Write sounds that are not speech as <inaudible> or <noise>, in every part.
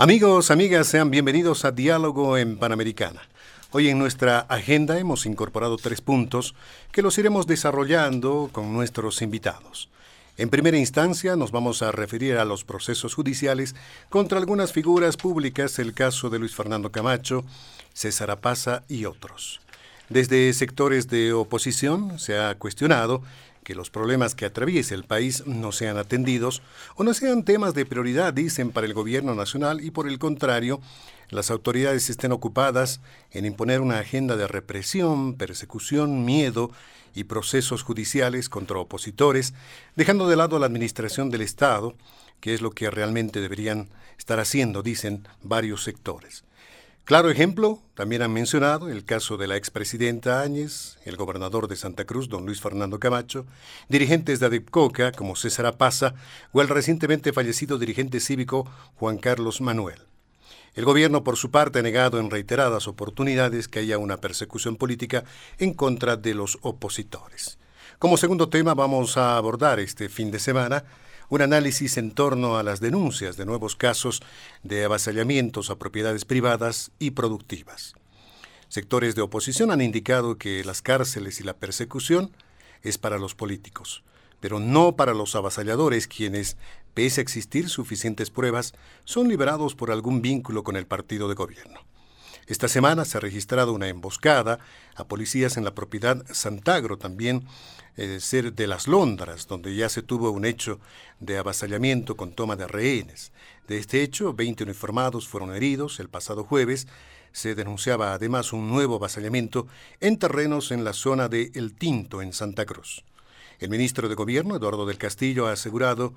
Amigos, amigas, sean bienvenidos a Diálogo en Panamericana. Hoy en nuestra agenda hemos incorporado tres puntos que los iremos desarrollando con nuestros invitados. En primera instancia nos vamos a referir a los procesos judiciales contra algunas figuras públicas, el caso de Luis Fernando Camacho, César Apaza y otros. Desde sectores de oposición se ha cuestionado que los problemas que atraviesa el país no sean atendidos o no sean temas de prioridad, dicen, para el gobierno nacional y por el contrario, las autoridades estén ocupadas en imponer una agenda de represión, persecución, miedo y procesos judiciales contra opositores, dejando de lado la administración del Estado, que es lo que realmente deberían estar haciendo, dicen varios sectores. Claro ejemplo, también han mencionado el caso de la expresidenta Áñez, el gobernador de Santa Cruz, don Luis Fernando Camacho, dirigentes de Adepcoca como César Apaza o el recientemente fallecido dirigente cívico Juan Carlos Manuel. El gobierno, por su parte, ha negado en reiteradas oportunidades que haya una persecución política en contra de los opositores. Como segundo tema vamos a abordar este fin de semana un análisis en torno a las denuncias de nuevos casos de avasallamientos a propiedades privadas y productivas. Sectores de oposición han indicado que las cárceles y la persecución es para los políticos, pero no para los avasalladores quienes, pese a existir suficientes pruebas, son liberados por algún vínculo con el partido de gobierno. Esta semana se ha registrado una emboscada a policías en la propiedad Santagro, también eh, ser de las Londras, donde ya se tuvo un hecho de avasallamiento con toma de rehenes. De este hecho, 20 uniformados fueron heridos el pasado jueves. Se denunciaba además un nuevo avasallamiento en terrenos en la zona de El Tinto, en Santa Cruz. El ministro de Gobierno, Eduardo del Castillo, ha asegurado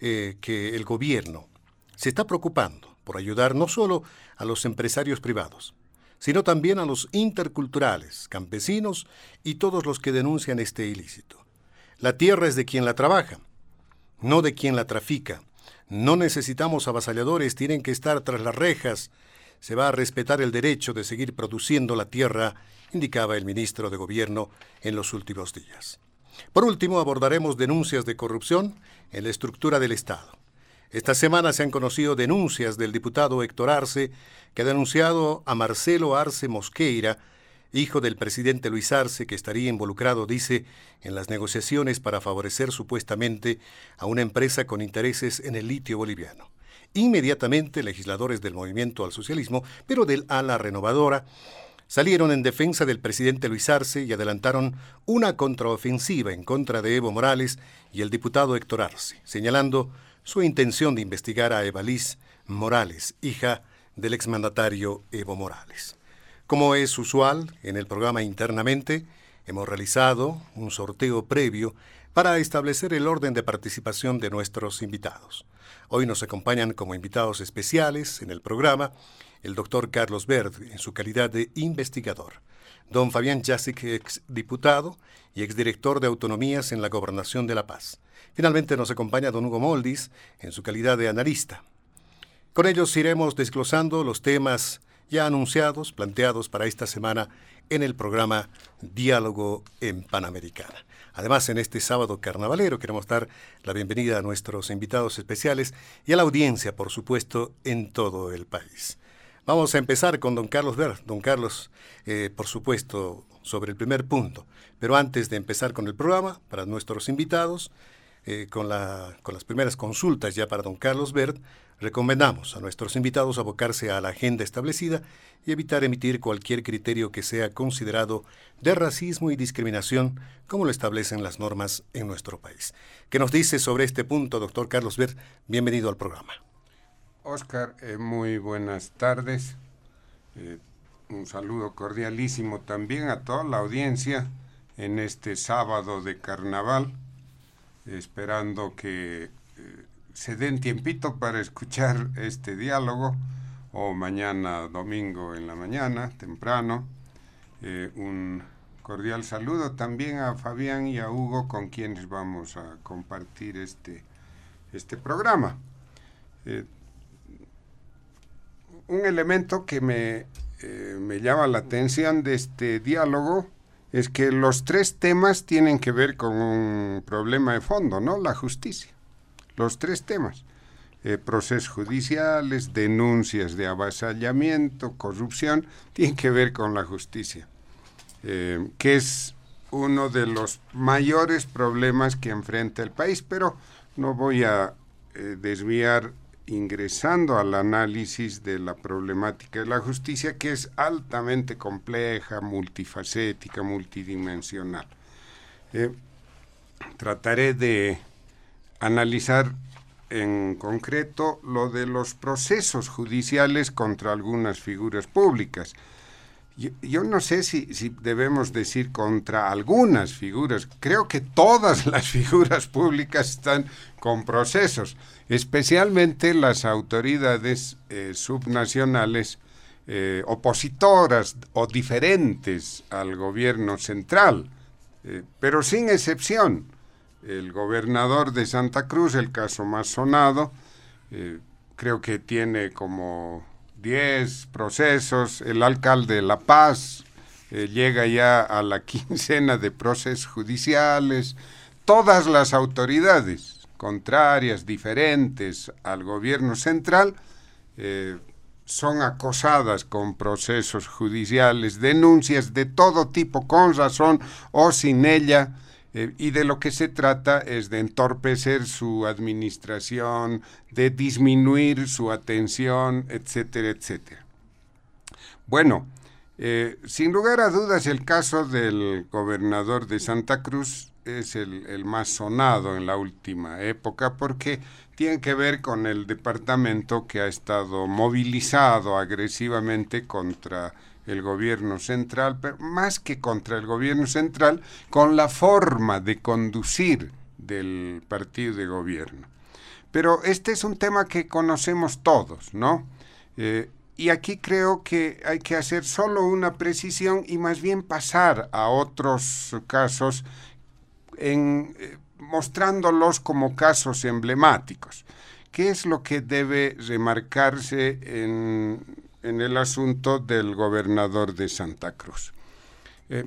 eh, que el gobierno se está preocupando por ayudar no solo a los empresarios privados, sino también a los interculturales, campesinos y todos los que denuncian este ilícito. La tierra es de quien la trabaja, no de quien la trafica. No necesitamos avasalladores, tienen que estar tras las rejas. Se va a respetar el derecho de seguir produciendo la tierra, indicaba el ministro de Gobierno en los últimos días. Por último, abordaremos denuncias de corrupción en la estructura del Estado. Esta semana se han conocido denuncias del diputado Héctor Arce, que ha denunciado a Marcelo Arce Mosqueira, hijo del presidente Luis Arce, que estaría involucrado, dice, en las negociaciones para favorecer supuestamente a una empresa con intereses en el litio boliviano. Inmediatamente, legisladores del movimiento al socialismo, pero del ala renovadora, salieron en defensa del presidente Luis Arce y adelantaron una contraofensiva en contra de Evo Morales y el diputado Héctor Arce, señalando su intención de investigar a Evalís Morales, hija del exmandatario Evo Morales. Como es usual en el programa internamente, hemos realizado un sorteo previo para establecer el orden de participación de nuestros invitados. Hoy nos acompañan como invitados especiales en el programa el doctor Carlos Verde, en su calidad de investigador, don Fabián Jasic, ex diputado y exdirector de autonomías en la Gobernación de La Paz, Finalmente nos acompaña don Hugo Moldis en su calidad de analista. Con ellos iremos desglosando los temas ya anunciados, planteados para esta semana en el programa Diálogo en Panamericana. Además, en este sábado carnavalero queremos dar la bienvenida a nuestros invitados especiales y a la audiencia, por supuesto, en todo el país. Vamos a empezar con don Carlos Ver. Don Carlos, eh, por supuesto, sobre el primer punto. Pero antes de empezar con el programa, para nuestros invitados, eh, con, con las primeras consultas ya para don Carlos Bert, recomendamos a nuestros invitados abocarse a la agenda establecida y evitar emitir cualquier criterio que sea considerado de racismo y discriminación, como lo establecen las normas en nuestro país. ¿Qué nos dice sobre este punto, doctor Carlos Bert? Bienvenido al programa. Oscar, eh, muy buenas tardes. Eh, un saludo cordialísimo también a toda la audiencia en este sábado de carnaval esperando que eh, se den tiempito para escuchar este diálogo o mañana domingo en la mañana, temprano. Un cordial saludo también a Fabián y a Hugo con quienes vamos a compartir este, este programa. Un elemento que me, me llama la atención de este diálogo es que los tres temas tienen que ver con un problema de fondo, ¿no? La justicia. Los tres temas. Eh, procesos judiciales, denuncias de avasallamiento, corrupción, tienen que ver con la justicia, eh, que es uno de los mayores problemas que enfrenta el país, pero no voy a eh, desviar ingresando al análisis de la problemática de la justicia, que es altamente compleja, multifacética, multidimensional. Eh, trataré de analizar en concreto lo de los procesos judiciales contra algunas figuras públicas. Yo, no sé si, si, debemos decir contra algunas figuras. Creo que todas <laughs> las figuras públicas están con procesos especialmente las autoridades eh, subnacionales eh, opositoras o diferentes al gobierno central, eh, pero sin excepción. El gobernador de Santa Cruz, el caso más sonado, creo que tiene como 10 procesos, el alcalde de La Paz llega ya a la <laughs> quincena de procesos judiciales, todas las autoridades contrarias, diferentes al gobierno central, eh, son acosadas con procesos judiciales, denuncias de todo tipo, con razón o sin ella, eh, y de lo que se trata es de entorpecer su administración, de disminuir su atención, etcétera, etcétera. Bueno, eh, sin lugar a dudas el caso del gobernador de Santa Cruz es el, más sonado en la última época porque tiene que ver con el departamento que ha estado movilizado agresivamente contra el gobierno central, pero más que contra el gobierno central, con la forma de conducir del partido de gobierno. Pero este es un tema que conocemos todos, ¿no? Eh, y aquí creo que hay que hacer solo una precisión y más bien pasar a otros casos en, eh, mostrándolos como casos emblemáticos. ¿Qué es lo que debe remarcarse en, el asunto del gobernador de Santa Cruz? Eh,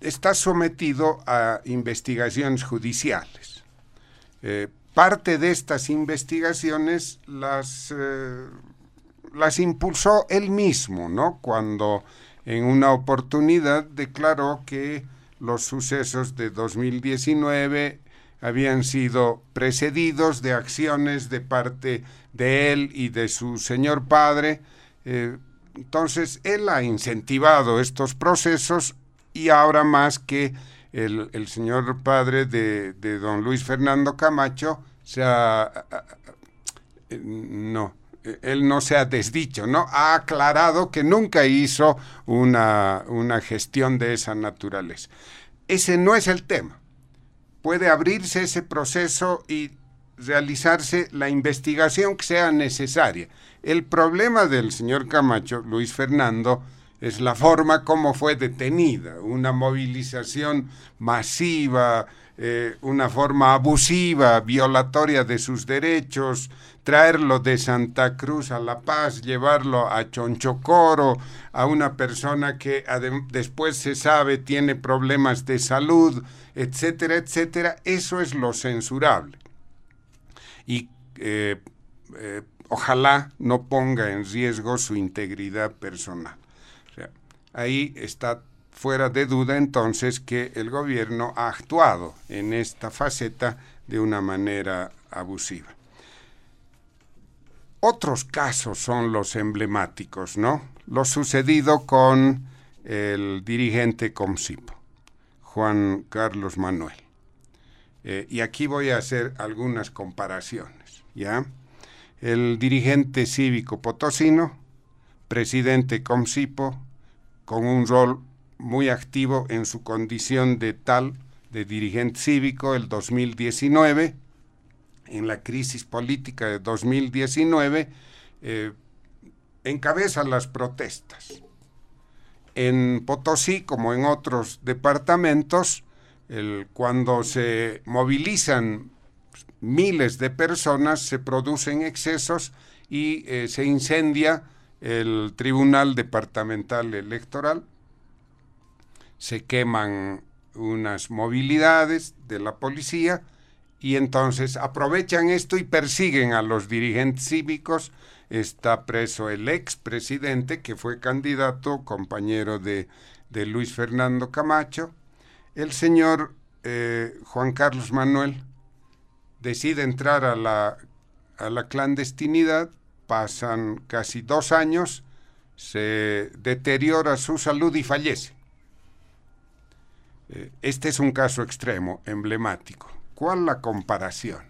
está sometido a investigaciones judiciales. Eh, parte de estas investigaciones las, las impulsó él mismo, ¿no? Cuando en una oportunidad declaró que los sucesos de 2019 habían sido precedidos de acciones de parte de él y de su señor padre. Eh, entonces, él ha incentivado estos procesos y ahora más que el, señor padre de, don Luis Fernando Camacho. Eh, no, él no se ha desdicho, ¿no? Ha aclarado que nunca hizo una, una gestión de esa naturaleza. Ese no es el tema. Puede abrirse ese proceso y realizarse la investigación que sea necesaria. El problema del señor Camacho, Luis Fernando, es la forma como fue detenida, una movilización masiva, eh, una forma abusiva, violatoria de sus derechos, traerlo de Santa Cruz a La Paz, llevarlo a Chonchocoro, a una persona que después se sabe tiene problemas de salud, etcétera, etcétera, eso es lo censurable. Y eh, eh, ojalá no ponga en riesgo su integridad personal. ahí está fuera de duda entonces que el gobierno ha actuado en esta faceta de una manera abusiva. Otros casos son los emblemáticos, ¿no? Lo sucedido con el dirigente Comsipo, Juan Carlos Manuel. Eh, y aquí voy a hacer algunas comparaciones, ¿ya? El dirigente cívico potosino, presidente Comsipo, con un rol muy activo en su condición de tal de dirigente cívico el 2019, en la crisis política de 2019, eh, encabeza las protestas. En Potosí, como en otros departamentos, cuando se movilizan miles de personas, se producen excesos y eh, se incendia el Tribunal Departamental Electoral, se queman unas movilidades de la policía y entonces aprovechan esto y persiguen a los dirigentes cívicos. Está preso el ex presidente que fue candidato, compañero de, Luis Fernando Camacho. El señor eh, Juan Carlos Manuel decide entrar a la, a la clandestinidad, pasan casi dos años, se deteriora su salud y fallece. Eh, este es un caso extremo, emblemático. ¿Cuál la comparación?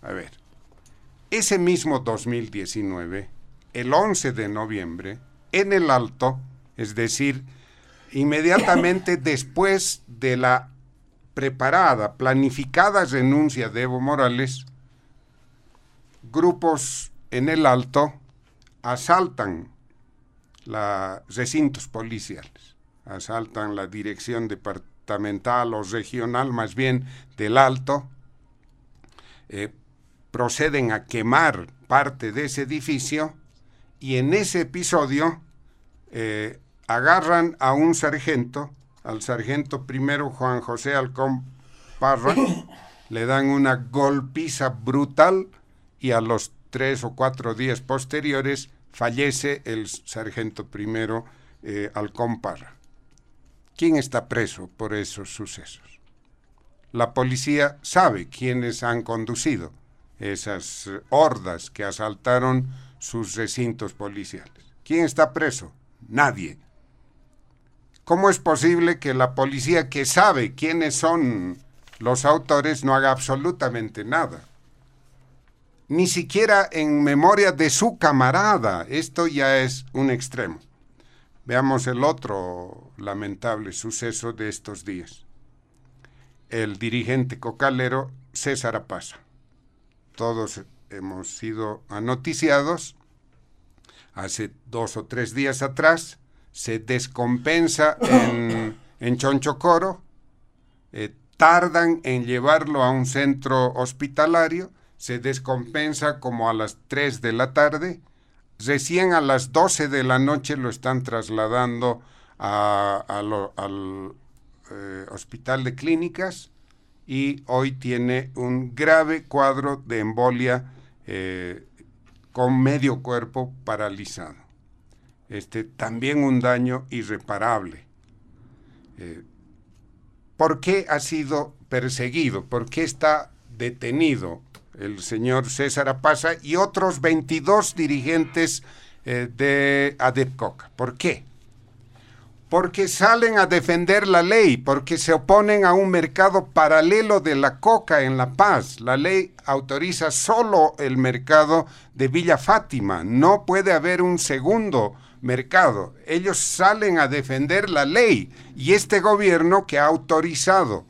A ver, ese mismo 2019, el 11 de noviembre, en el Alto, es decir, inmediatamente <coughs> después de la preparada, planificada renuncia de Evo Morales, grupos en el Alto asaltan los recintos policiales, asaltan la dirección de o regional, más bien del Alto, eh, proceden a quemar parte de ese edificio y en ese episodio eh, agarran a un sargento, al sargento primero Juan José Alcón Parra, <coughs> le dan una golpiza brutal y a los tres o cuatro días posteriores fallece el sargento primero eh, Alcón Parra. ¿Quién está preso por esos sucesos? La policía sabe quiénes han conducido esas eh, hordas que asaltaron sus recintos policiales. ¿Quién está preso? Nadie. ¿Cómo es posible que la policía que sabe quiénes son los autores no haga absolutamente nada? Ni siquiera en memoria de su camarada. Esto ya es un extremo. Veamos el otro lamentable suceso de estos días. El dirigente cocalero César Apaza. Todos hemos sido anoticiados. Hace dos o tres días atrás se descompensa en, <coughs> en Chonchocoro. Eh, tardan en llevarlo a un centro hospitalario. Se descompensa como a las tres de la tarde Recién a las 12 de la noche lo están trasladando al eh, hospital de clínicas y hoy tiene un grave cuadro de embolia eh, con medio cuerpo paralizado. Este, también un daño irreparable. Eh, ¿Por qué ha sido perseguido? ¿Por qué está detenido? El señor César Apaza y otros 22 dirigentes eh, de ADEPCOC. ¿Por qué? Porque salen a defender la ley, porque se oponen a un mercado paralelo de la coca en La Paz. La ley autoriza solo el mercado de Villa Fátima, no puede haber un segundo mercado. Ellos salen a defender la ley y este gobierno que ha autorizado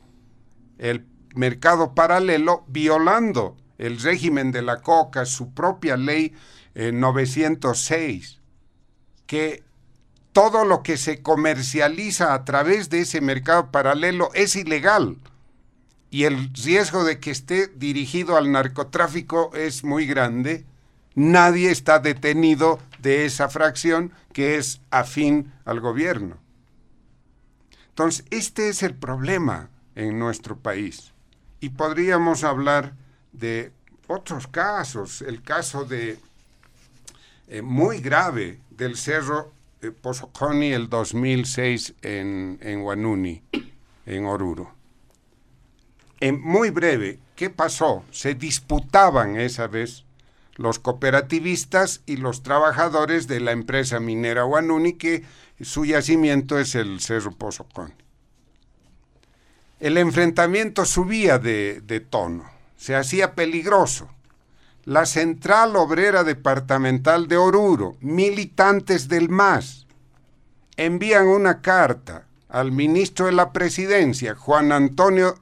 el mercado paralelo violando el régimen de la coca, su propia ley 906, eh, que todo lo que se comercializa a través de ese mercado paralelo es ilegal y el riesgo de que esté dirigido al narcotráfico es muy grande, nadie está detenido de esa fracción que es afín al gobierno. Entonces, este es el problema en nuestro país. Y podríamos hablar de otros casos, el caso de eh, muy grave del Cerro eh, Pozoconi el 2006 en, en Wanuni, en Oruro. En muy breve, ¿qué pasó? Se disputaban esa vez los cooperativistas y los trabajadores de la empresa minera Wanuni, que su yacimiento es el Cerro Pozoconi. El enfrentamiento subía de, de tono, se hacía peligroso. La Central Obrera Departamental de Oruro, militantes del MAS, envían una carta al ministro de la Presidencia, Juan Antonio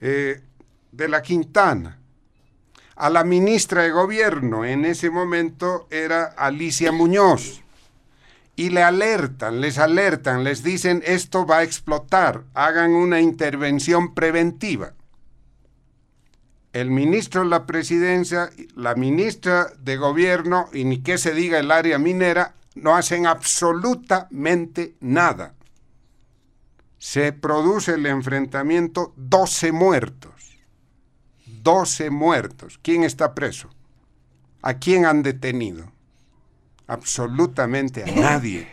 eh, de la Quintana, a la ministra de Gobierno, en ese momento era Alicia Muñoz, y le alertan, les alertan, les dicen esto va a explotar, hagan una intervención preventiva. El ministro de la presidencia, la ministra de gobierno y ni qué se diga el área minera no hacen absolutamente nada. Se produce el enfrentamiento, 12 muertos. 12 muertos. ¿Quién está preso? ¿A quién han detenido? Absolutamente a nadie.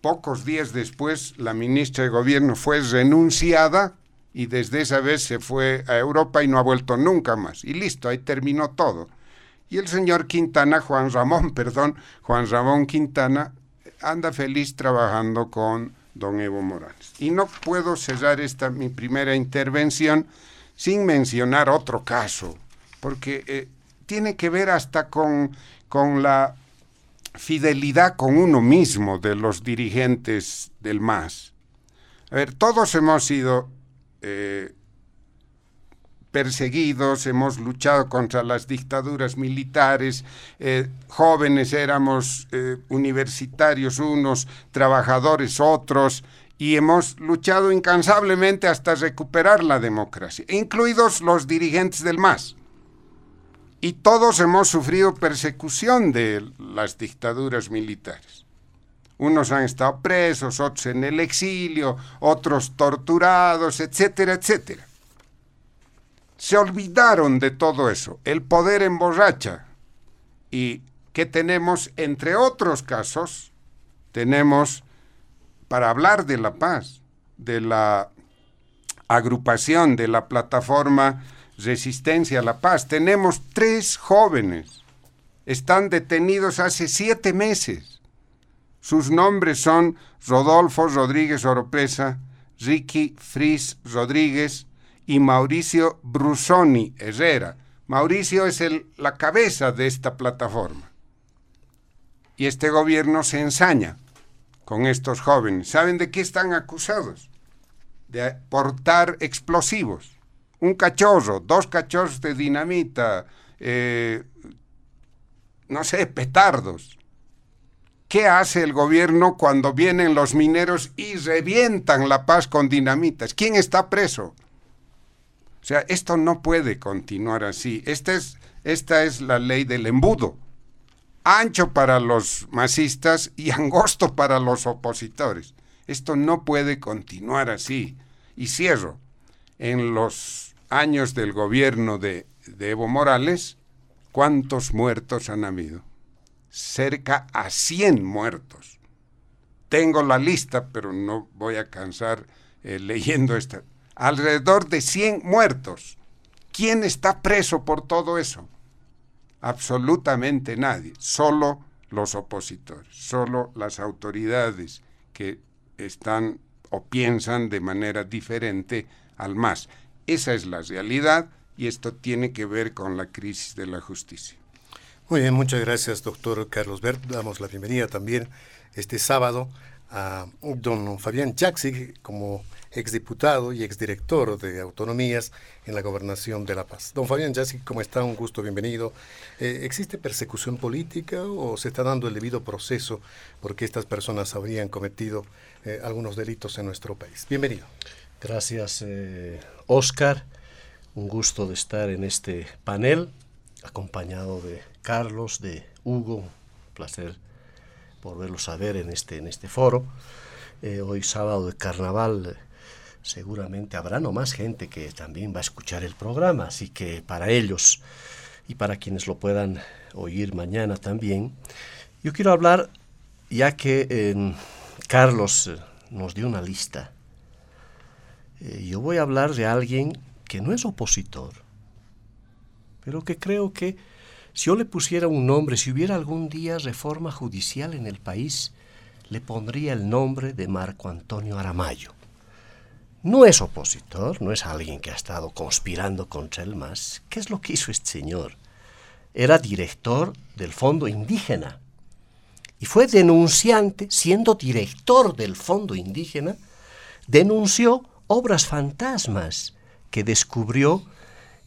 Pocos días después, la ministra de Gobierno fue renunciada y desde esa vez se fue a Europa y no ha vuelto nunca más. Y listo, ahí terminó todo. Y el señor Quintana, Juan Ramón, <laughs> perdón, Juan Ramón Quintana, anda feliz trabajando con don Evo Morales. Y no puedo cerrar esta mi primera intervención sin mencionar otro caso, porque eh, tiene que ver hasta con, con la fidelidad con uno mismo de los dirigentes del MAS. A ver, todos hemos sido eh, perseguidos, hemos luchado contra las dictaduras militares, eh, jóvenes éramos eh, universitarios unos, trabajadores otros, y hemos luchado incansablemente hasta recuperar la democracia, incluidos los dirigentes del MAS. Y todos hemos sufrido persecución de las dictaduras militares. Unos han estado presos, otros en el exilio, otros torturados, etcétera, etcétera se olvidaron de todo eso. El poder emborracha. Y que tenemos, entre otros casos, tenemos, para hablar de la paz, de la agrupación, de la plataforma Resistencia a la Paz, tenemos tres jóvenes. Están detenidos hace siete meses. Sus nombres son Rodolfo Rodríguez Oropesa, Ricky Fris Rodríguez, y Mauricio Brusoni Herrera. Mauricio es el, la cabeza de esta plataforma. Y este gobierno se ensaña con estos jóvenes. ¿Saben de qué están acusados? De portar explosivos. Un cachorro, dos cachorros de dinamita, eh, no sé, petardos. ¿Qué hace el gobierno cuando vienen los mineros y revientan la paz con dinamitas? ¿Quién está preso? O sea, esto no puede continuar así. Esta es, esta es la ley del embudo. Ancho para los masistas y <laughs> angosto para los opositores. Esto no puede continuar así. Y cierro. En los años del gobierno de, de Evo Morales, ¿cuántos muertos han habido? Cerca a 100 muertos. Tengo la lista, pero no voy a cansar eh, leyendo esta alrededor de 100 muertos. ¿Quién está preso por todo eso? Absolutamente nadie, solo los opositores, solo las autoridades que están o piensan de manera diferente al MAS. Esa es la realidad y esto tiene que ver con la crisis de la justicia. Muy bien, muchas gracias, doctor Carlos Bert. Damos la bienvenida también este sábado a don Fabián Jaxi como exdiputado y exdirector de autonomías en la gobernación de La Paz. Don Fabián Jaxi, ¿cómo está? Un gusto, bienvenido. Eh, ¿Existe persecución política o se está dando el debido proceso porque estas personas habrían cometido eh, algunos delitos en nuestro país? Bienvenido. Gracias, eh, Oscar. Un gusto de estar en este panel, acompañado de Carlos, de Hugo. Placer volverlos a ver en este, en este foro. Eh, hoy sábado de carnaval seguramente habrá no más gente que también va a escuchar el programa, así que para ellos y para quienes lo puedan oír mañana también. Yo quiero hablar, ya que eh, Carlos eh, nos dio una lista, eh, yo voy a hablar de alguien que no es opositor, pero que creo que si yo le pusiera un nombre, si hubiera algún día reforma judicial en el país, le pondría el nombre de Marco Antonio Aramayo. No es opositor, no es alguien que ha estado conspirando contra el MAS. ¿Qué es lo que hizo este señor? Era director del Fondo Indígena y fue denunciante, siendo director del Fondo Indígena, denunció obras fantasmas que descubrió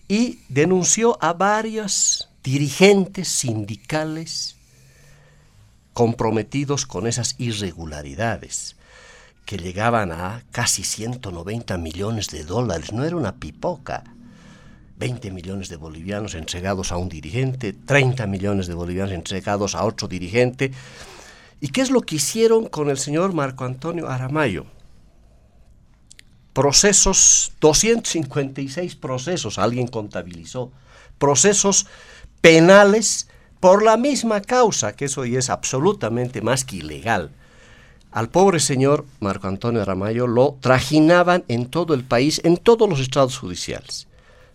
y denunció a varios dirigentes sindicales comprometidos con esas irregularidades que llegaban a casi 190 millones de dólares. No era una pipoca. 20 millones de bolivianos entregados a un dirigente, 30 millones de bolivianos entregados a otro dirigente. ¿Y qué es lo que hicieron con el señor Marco Antonio Aramayo? Procesos, 256 procesos, alguien contabilizó, procesos penales por la misma causa, que eso ya es absolutamente más que ilegal al pobre señor Marco Antonio Aramayo lo trajinaban en todo el país, en todos los estados judiciales.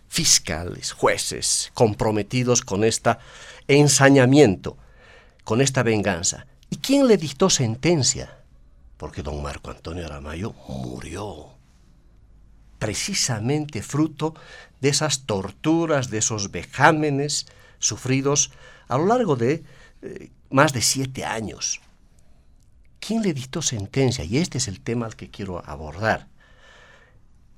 Fiscales, jueces, comprometidos con este ensañamiento, con esta venganza. ¿Y quién le dictó sentencia? Porque don Marco Antonio Aramayo murió. Precisamente fruto de esas torturas, de esos vejámenes sufridos a lo largo de eh, más de siete años. ¿Quién le dictó sentencia? Y este es el tema al que quiero abordar.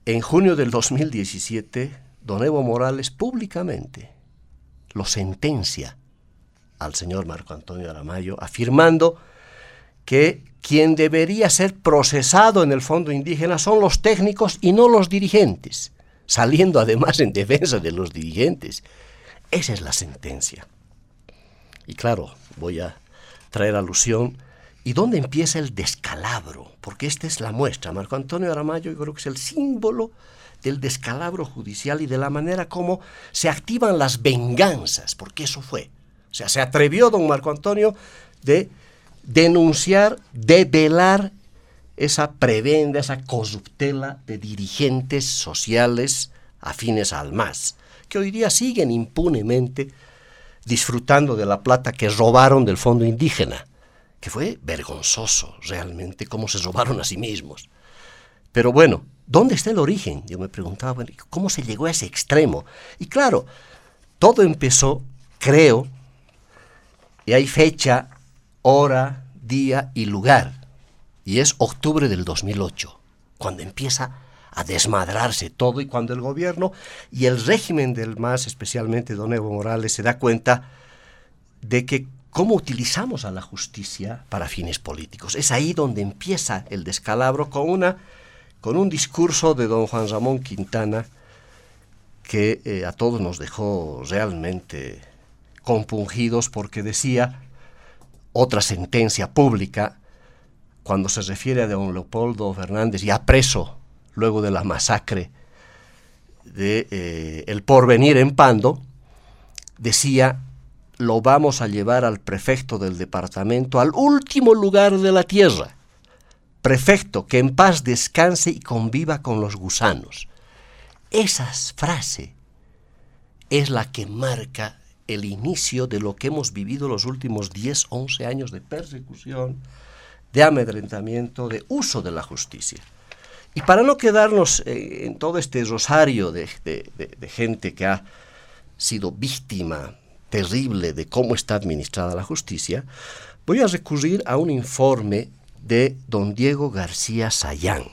En junio del 2017, don Evo Morales públicamente lo sentencia al señor Marco Antonio Aramayo, afirmando que quien debería ser procesado en el fondo indígena son los técnicos y no los dirigentes, saliendo además en defensa de los dirigentes. Esa es la sentencia. Y claro, voy a traer alusión ¿Y dónde empieza el descalabro? Porque esta es la muestra. Marco Antonio Aramayo yo creo que es el símbolo del descalabro judicial y de la manera como se activan las venganzas, porque eso fue. O sea, se atrevió don Marco Antonio de denunciar, de velar esa prebenda, esa corruptela de dirigentes sociales afines al MAS, que hoy día siguen impunemente disfrutando de la plata que robaron del fondo indígena que fue vergonzoso realmente cómo se robaron a sí mismos. Pero bueno, ¿dónde está el origen? Yo me preguntaba, ¿cómo se llegó a ese extremo? Y claro, todo empezó, creo, y hay fecha, hora, día y lugar, y es octubre del 2008, cuando empieza a desmadrarse todo y cuando el gobierno y el régimen del MAS, especialmente don Evo Morales, se da cuenta de que cómo utilizamos a la justicia para fines políticos. Es ahí donde empieza el descalabro con, una, con un discurso de don Juan Ramón Quintana que eh, a todos nos dejó realmente compungidos porque decía otra sentencia pública cuando se refiere a don Leopoldo Fernández ya preso luego de la masacre de eh, El Porvenir en Pando, decía lo vamos a llevar al prefecto del departamento, al último lugar de la tierra. Prefecto, que en paz descanse y conviva con los gusanos. Esa frase es la que marca el inicio de lo que hemos vivido los últimos 10, 11 años de persecución, de amedrentamiento, de uso de la justicia. Y para no quedarnos eh, en todo este rosario de gente que ha sido víctima terrible de cómo está administrada la justicia, voy a recurrir a un informe de don Diego García Sayán,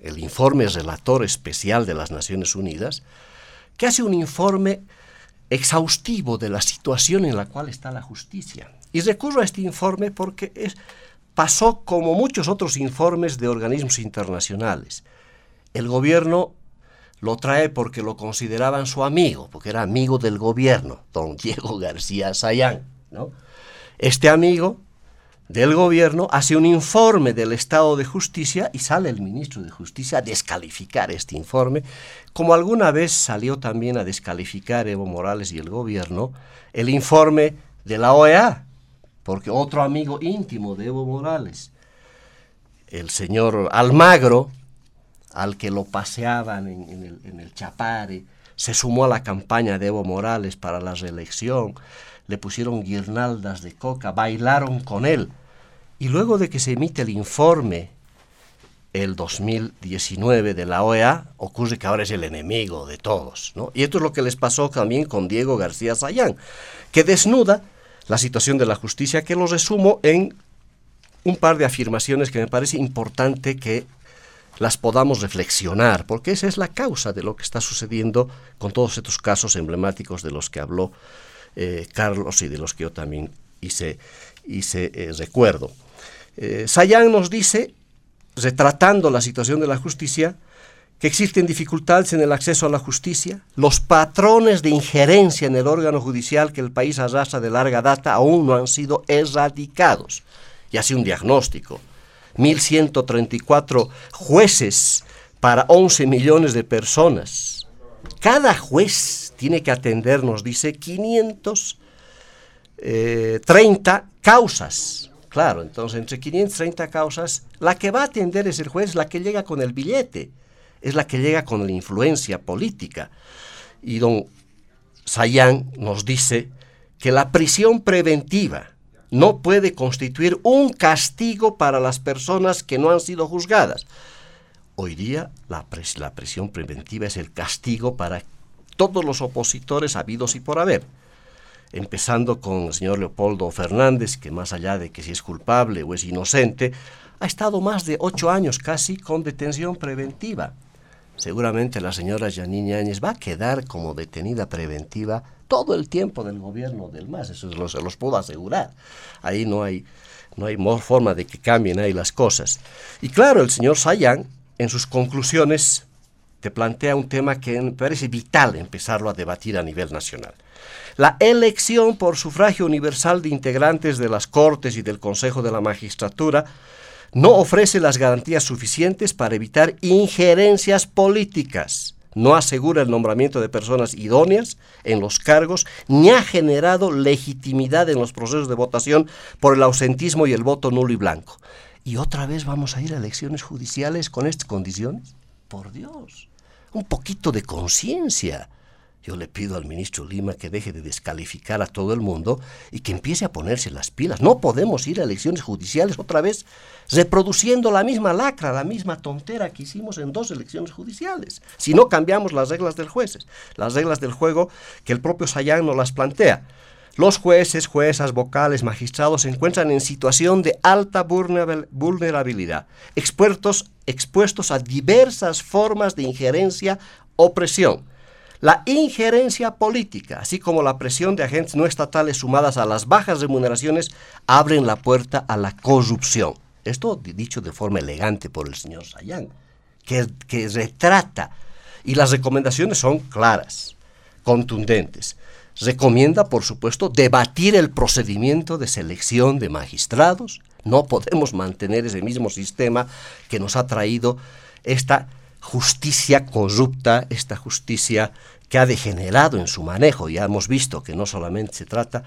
el informe relator especial de las Naciones Unidas, que hace un informe exhaustivo de la situación en la cual está la justicia. Y recurro a este informe porque es, pasó como muchos otros informes de organismos internacionales. El gobierno lo trae porque lo consideraban su amigo, porque era amigo del gobierno, don Diego García Sayán. ¿no? Este amigo del gobierno hace un informe del estado de justicia y sale el ministro de justicia a descalificar este informe, como alguna vez salió también a descalificar Evo Morales y el gobierno el informe de la OEA, porque otro amigo íntimo de Evo Morales, el señor Almagro, al que lo paseaban en, el, el Chapare, se sumó a la campaña de Evo Morales para la reelección, le pusieron guirnaldas de coca, bailaron con él. Y luego de que se emite el informe el 2019 de la OEA, ocurre que ahora es el enemigo de todos. ¿no? Y esto es lo que les pasó también con Diego García Sayán, que desnuda la situación de la justicia, que lo resumo en un par de afirmaciones que me parece importante que las podamos reflexionar, porque esa es la causa de lo que está sucediendo con todos estos casos emblemáticos de los que habló eh, Carlos y de los que yo también hice, hice eh, recuerdo. Eh, Sayán nos dice, retratando la situación de la justicia, que existen dificultades en el acceso a la justicia, los patrones de injerencia en el órgano judicial que el país arrastra de larga data aún no han sido erradicados. Y así un diagnóstico. 1.134 jueces para 11 millones de personas. Cada juez tiene que atender, nos dice, 530 eh, causas. Claro, entonces entre 530 causas, la que va a atender es el juez, la que llega con el billete, es la que llega con la influencia política. Y don Sayán nos dice que la prisión preventiva no puede constituir un castigo para las personas que no han sido juzgadas. Hoy día la, la prisión preventiva es el castigo para todos los opositores habidos y por haber, empezando con el señor Leopoldo Fernández, que más allá de que si es culpable o es inocente, ha estado más de ocho años casi con detención preventiva. Seguramente la señora Janine Áñez va a quedar como detenida preventiva todo el tiempo del gobierno del MAS, eso se los puedo asegurar. Ahí no hay, no hay forma de que cambien ahí las cosas. Y claro, el señor Sayán, en sus conclusiones, te plantea un tema que me parece vital empezarlo a debatir a nivel nacional. La elección por sufragio universal de integrantes de las Cortes y del Consejo de la Magistratura no ofrece las garantías suficientes para evitar injerencias políticas, no asegura el nombramiento de personas idóneas en los cargos, ni ha generado legitimidad en los procesos de votación por el ausentismo y el voto nulo y blanco. ¿Y otra vez vamos a ir a elecciones judiciales con estas condiciones? Por Dios, un poquito de conciencia. Yo le pido al ministro Lima que deje de descalificar a todo el mundo y que empiece a ponerse las pilas. No podemos ir a elecciones judiciales otra vez reproduciendo la misma lacra, la misma tontera que hicimos en dos elecciones judiciales. Si no cambiamos las reglas del jueces, las reglas del juego que el propio Sayán nos las plantea. Los jueces, juezas, vocales, magistrados se encuentran en situación de alta vulnerabilidad, expuestos, expuestos a diversas formas de injerencia o presión. La injerencia política, así como la presión de agentes no estatales sumadas a las bajas remuneraciones, abren la puerta a la corrupción. Esto dicho de forma elegante por el señor Sayán, que, que retrata, y las recomendaciones son claras, contundentes recomienda, por supuesto, debatir el procedimiento de selección de magistrados. No podemos mantener ese mismo sistema que nos ha traído esta justicia corrupta, esta justicia que ha degenerado en su manejo. Ya hemos visto que no solamente se trata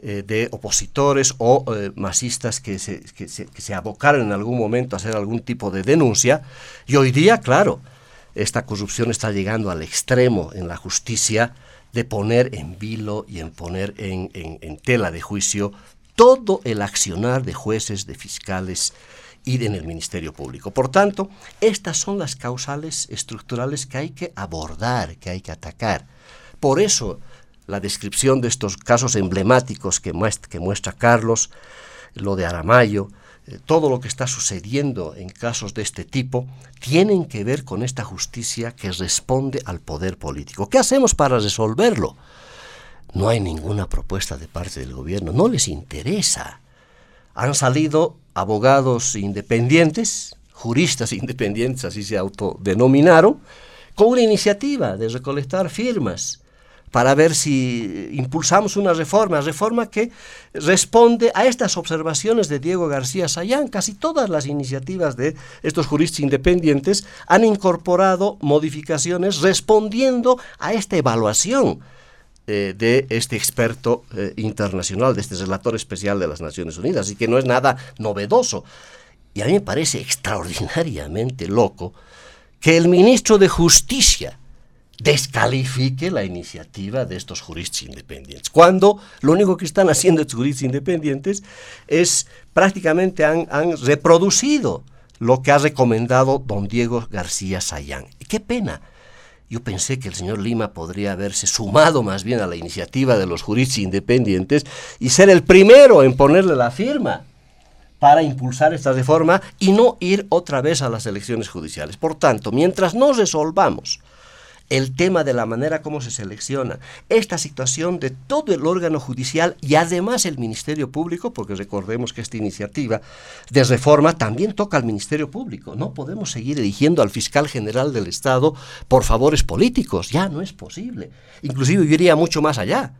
eh, de opositores o eh, masistas que se, que, se, que se abocaron en algún momento a hacer algún tipo de denuncia. Y hoy día, claro, esta corrupción está llegando al extremo en la justicia de poner en vilo y en poner en, tela de juicio todo el accionar de jueces, de fiscales y en el Ministerio Público. Por tanto, estas son las causales estructurales que hay que abordar, que hay que atacar. Por eso, la descripción de estos casos emblemáticos que muestra, que muestra Carlos, lo de Aramayo, todo lo que está sucediendo en casos de este tipo tienen que ver con esta justicia que responde al poder político. ¿Qué hacemos para resolverlo? No hay ninguna propuesta de parte del gobierno, no les interesa. Han salido abogados independientes, juristas <laughs> independientes, así se autodenominaron, con una iniciativa de recolectar firmas para ver si impulsamos una reforma, reforma que responde a estas observaciones de Diego García Sayán. Casi todas las iniciativas de estos juristas independientes han incorporado modificaciones respondiendo a esta evaluación eh, de este experto eh, internacional, de este relator especial de las Naciones Unidas, y que no es nada novedoso. Y a mí me parece extraordinariamente loco que el ministro de Justicia, descalifique la iniciativa de estos juristas independientes, cuando lo único que están haciendo estos juristas independientes es prácticamente han, reproducido lo que ha recomendado don Diego García Sayán. Qué pena. Yo pensé que el señor Lima podría haberse sumado más bien a la iniciativa de los juristas independientes y ser el primero en ponerle la firma para impulsar esta reforma y no ir otra vez a las elecciones judiciales. Por tanto, mientras no resolvamos el tema de la manera como se selecciona, esta situación de todo el órgano judicial y además el Ministerio Público, porque recordemos que esta iniciativa de reforma también toca al Ministerio Público. No podemos seguir eligiendo al fiscal general del Estado por favores políticos, ya no es posible. Inclusive yo iría mucho más allá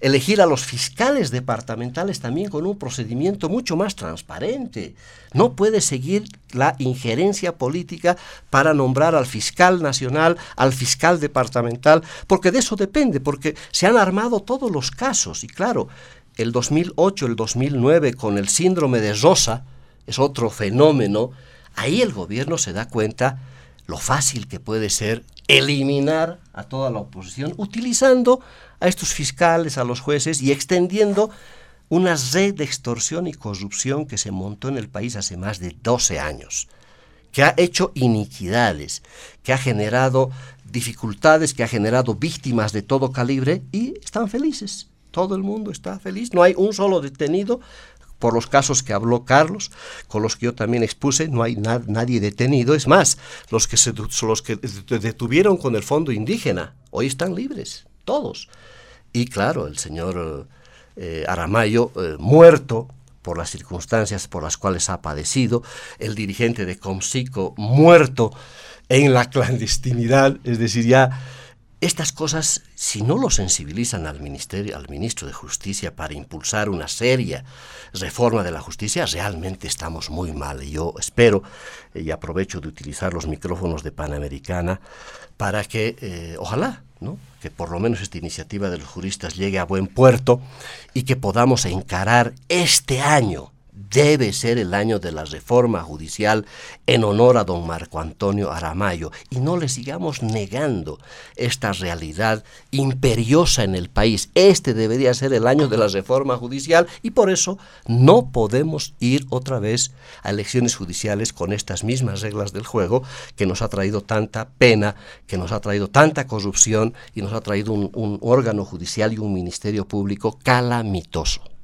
elegir a los fiscales departamentales también con un procedimiento mucho más transparente. No puede seguir la injerencia política para nombrar al fiscal nacional, al fiscal departamental, porque de eso depende, porque se han armado todos los casos. Y claro, el 2008, el 2009, con el síndrome de Rosa, es otro fenómeno, ahí el gobierno se da cuenta lo fácil que puede ser eliminar a toda la oposición utilizando a estos fiscales, a los jueces y extendiendo una red de extorsión y corrupción que se montó en el país hace más de 12 años, que ha hecho iniquidades, que ha generado dificultades, que ha generado víctimas de todo calibre y están felices. Todo el mundo está feliz. No hay un solo detenido por los casos que habló Carlos, con los que yo también expuse, no hay nadie detenido. Es más, los que, se, los que detuvieron con el fondo indígena, hoy están libres, todos. Y claro, el señor eh, Aramayo, eh, muerto por las circunstancias por las cuales ha padecido, el dirigente de Comsico, muerto en la clandestinidad, es decir, ya estas cosas, si no lo sensibilizan al ministerio, al ministro de Justicia para impulsar una seria reforma de la justicia, realmente estamos muy mal. Y yo espero eh, y aprovecho de utilizar los micrófonos de Panamericana para que, ojalá, ¿no? que por lo menos esta iniciativa de los juristas llegue a buen puerto y que podamos encarar este año debe ser el año de la reforma judicial en honor a don Marco Antonio Aramayo y no le sigamos negando esta realidad imperiosa en el país. Este debería ser el año de la reforma judicial y por eso no podemos ir otra vez a elecciones judiciales con estas mismas reglas del juego que nos ha traído tanta pena, que nos ha traído tanta corrupción y nos ha traído un, un órgano judicial y un ministerio público calamitoso.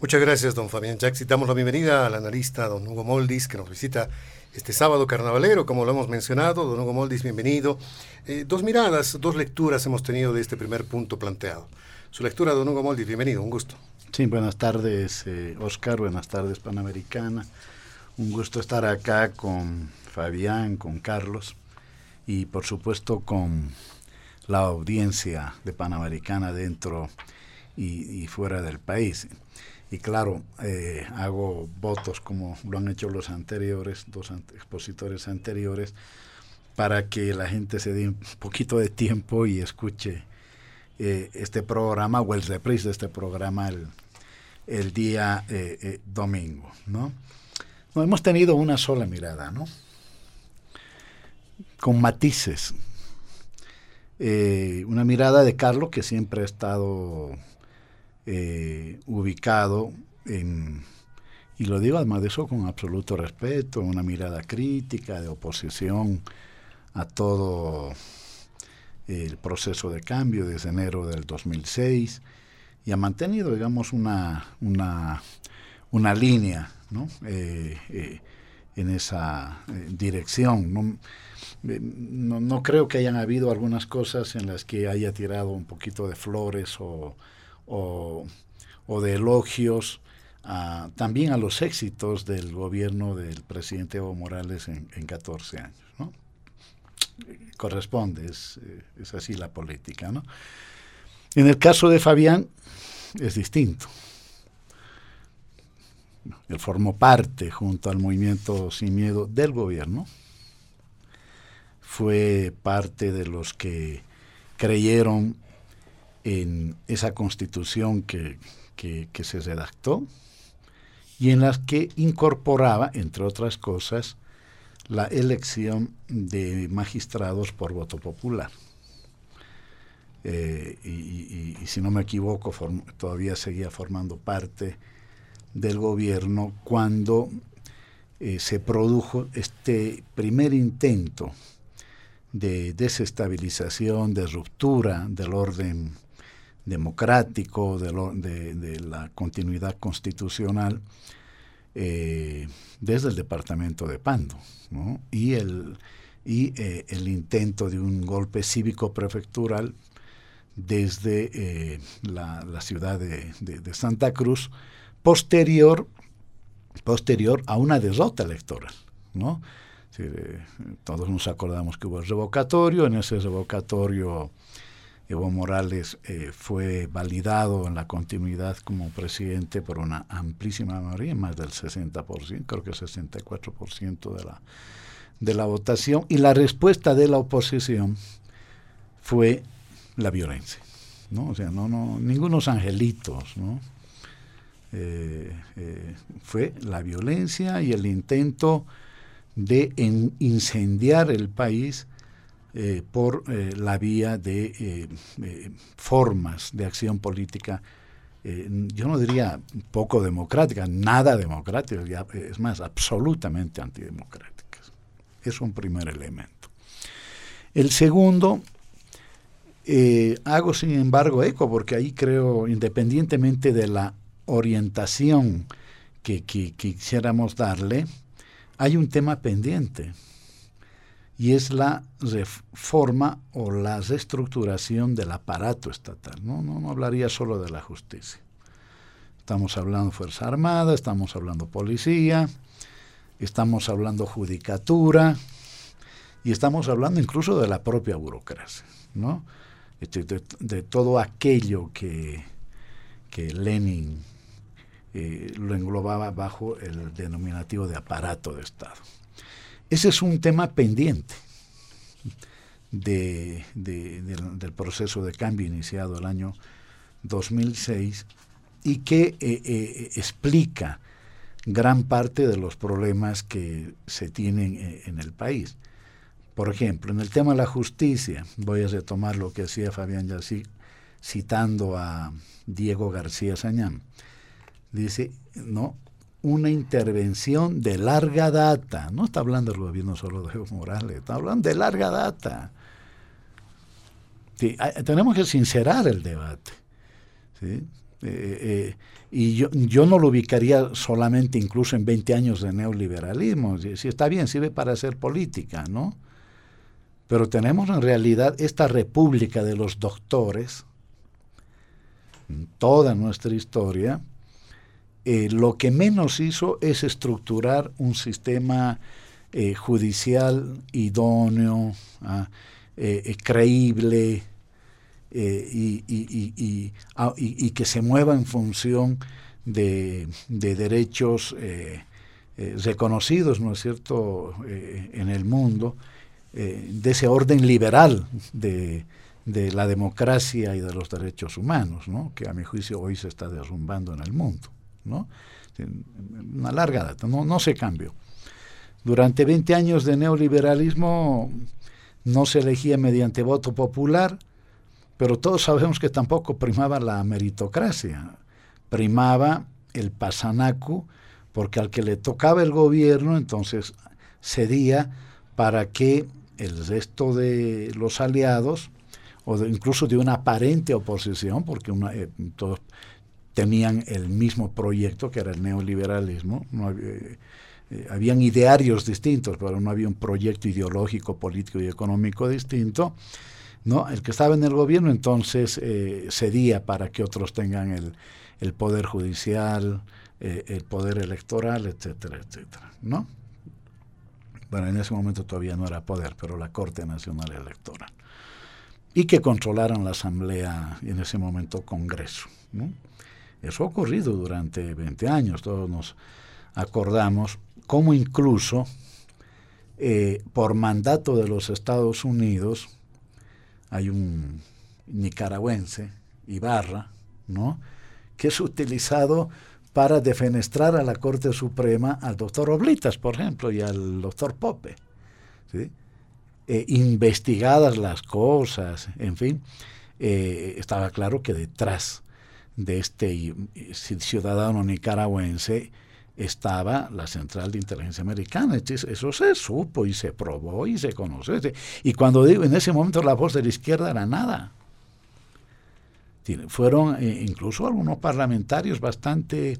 Muchas gracias, don Fabián Jackson. Damos la bienvenida al analista don Hugo Moldis, que nos visita este sábado carnavalero, como lo hemos mencionado. Don Hugo Moldis, bienvenido. Eh, dos miradas, dos lecturas hemos tenido de este primer punto planteado. Su lectura, don Hugo Moldis, bienvenido, un gusto. Sí, buenas tardes, eh, Oscar, buenas tardes, Panamericana. Un gusto estar acá con Fabián, con Carlos y por supuesto con la audiencia de Panamericana dentro y fuera del país. Y claro, eh, hago votos como lo han hecho los anteriores, dos expositores anteriores, para que la gente se dé un poquito de tiempo y escuche eh, este programa o el reprise de este programa el, día eh, domingo, ¿no? No hemos tenido una sola mirada, ¿no? Con matices. una mirada de Carlos que siempre ha estado eh, ubicado y lo digo además de eso con absoluto respeto, una mirada crítica de oposición a todo el proceso de cambio desde enero del 2006 y ha mantenido, digamos, una, una, una línea ¿no? Eh, eh, en esa dirección. No, no, creo que hayan habido algunas cosas en las que haya tirado un poquito de flores o, o, de elogios también a los éxitos del gobierno del presidente Evo Morales en, 14 años. ¿no? Corresponde, es, es, así la política. ¿no? En el caso de Fabián es distinto. Él formó parte, junto al movimiento Sin Miedo, del gobierno. Fue parte de los que creyeron en esa constitución que, que se redactó y en las que incorporaba, entre otras cosas, la elección de magistrados por voto popular. Eh, y, si no me equivoco, todavía seguía formando parte del gobierno cuando eh, se produjo este primer intento de desestabilización, de ruptura del orden democrático, de, la continuidad constitucional, eh, desde el departamento de Pando, y, el, y el intento de un golpe cívico prefectural desde eh, la, ciudad de, Santa Cruz, posterior, posterior a una derrota electoral. Eh, todos nos acordamos que hubo el revocatorio, en ese revocatorio Evo Morales eh, fue validado en la continuidad como presidente por una amplísima mayoría, más del 60%, creo que el 64% de la, de la votación, y la respuesta de la oposición fue la violencia. ¿no? O sea, no, no, ningunos angelitos, ¿no? Eh, eh, fue la violencia y el intento de incendiar el país eh, por la vía de formas de acción política, yo no diría poco democrática, nada democrática, es más, absolutamente antidemocráticas. Es un primer elemento. El segundo eh, hago sin embargo eco porque ahí creo, independientemente de la orientación que, quisiéramos darle, hay un tema pendiente y es la reforma o la reestructuración del aparato estatal. No, no, no hablaría solo de la justicia. Estamos hablando Fuerza Armada, estamos hablando policía, estamos hablando judicatura y estamos hablando incluso de la propia burocracia. ¿no? Este, de, todo aquello que, que Lenin eh, lo englobaba bajo el denominativo de aparato de Estado. Ese es un tema pendiente de, del, proceso de cambio iniciado el año 2006 y que eh, eh, explica gran parte de los problemas que se tienen en el país. Por ejemplo, en el tema de la justicia, voy a retomar lo que decía Fabián Yací, citando a Diego García Sañán. Dice, no, una intervención de larga data. No está hablando del gobierno solo de Evo Morales, está hablando de larga data. tenemos que sincerar el debate. Eh, eh, y yo, yo, no lo ubicaría solamente incluso en 20 años de neoliberalismo. Si está bien, sirve para hacer política, ¿no? Pero tenemos en realidad esta república de los doctores, en toda nuestra historia, eh, lo que menos hizo es estructurar un sistema eh, judicial idóneo, eh, creíble y, que se mueva en función de, de derechos reconocidos, ¿no es cierto?, en el mundo eh, de ese orden liberal de, la democracia y de los derechos humanos, que a mi juicio hoy se está derrumbando en el mundo. ¿No? Una larga data, no, no se cambió. Durante 20 años de neoliberalismo no se elegía mediante voto popular, pero todos sabemos que tampoco primaba la meritocracia, primaba el pasanacu, porque al que le tocaba el gobierno entonces cedía para que el resto de los aliados, o incluso de una aparente oposición, porque eh, todos tenían el mismo proyecto, que era el neoliberalismo, no eh, eh, habían idearios distintos, pero no había un proyecto ideológico, político y económico distinto. ¿no? El que estaba en el gobierno entonces cedía para que otros tengan el, el poder judicial, el poder electoral, etcétera, etcétera. ¿no? Bueno, en ese momento todavía no era poder, pero la Corte Nacional Electoral. y que controlaran la Asamblea en ese momento Congreso. Eso ha ocurrido durante 20 años, todos nos acordamos, como incluso eh, por mandato de los Estados Unidos, hay un nicaragüense, Ibarra, ¿no? que es utilizado para defenestrar a la Corte Suprema al doctor Oblitas, por ejemplo, y al doctor Pope. Eh, investigadas las cosas, en fin, eh, estaba claro que detrás de este ciudadano nicaragüense estaba la Central de Inteligencia Americana. Eso se supo y se probó y se conoció. Y cuando digo, en ese momento la voz de la izquierda era nada. Fueron eh, incluso algunos parlamentarios bastante,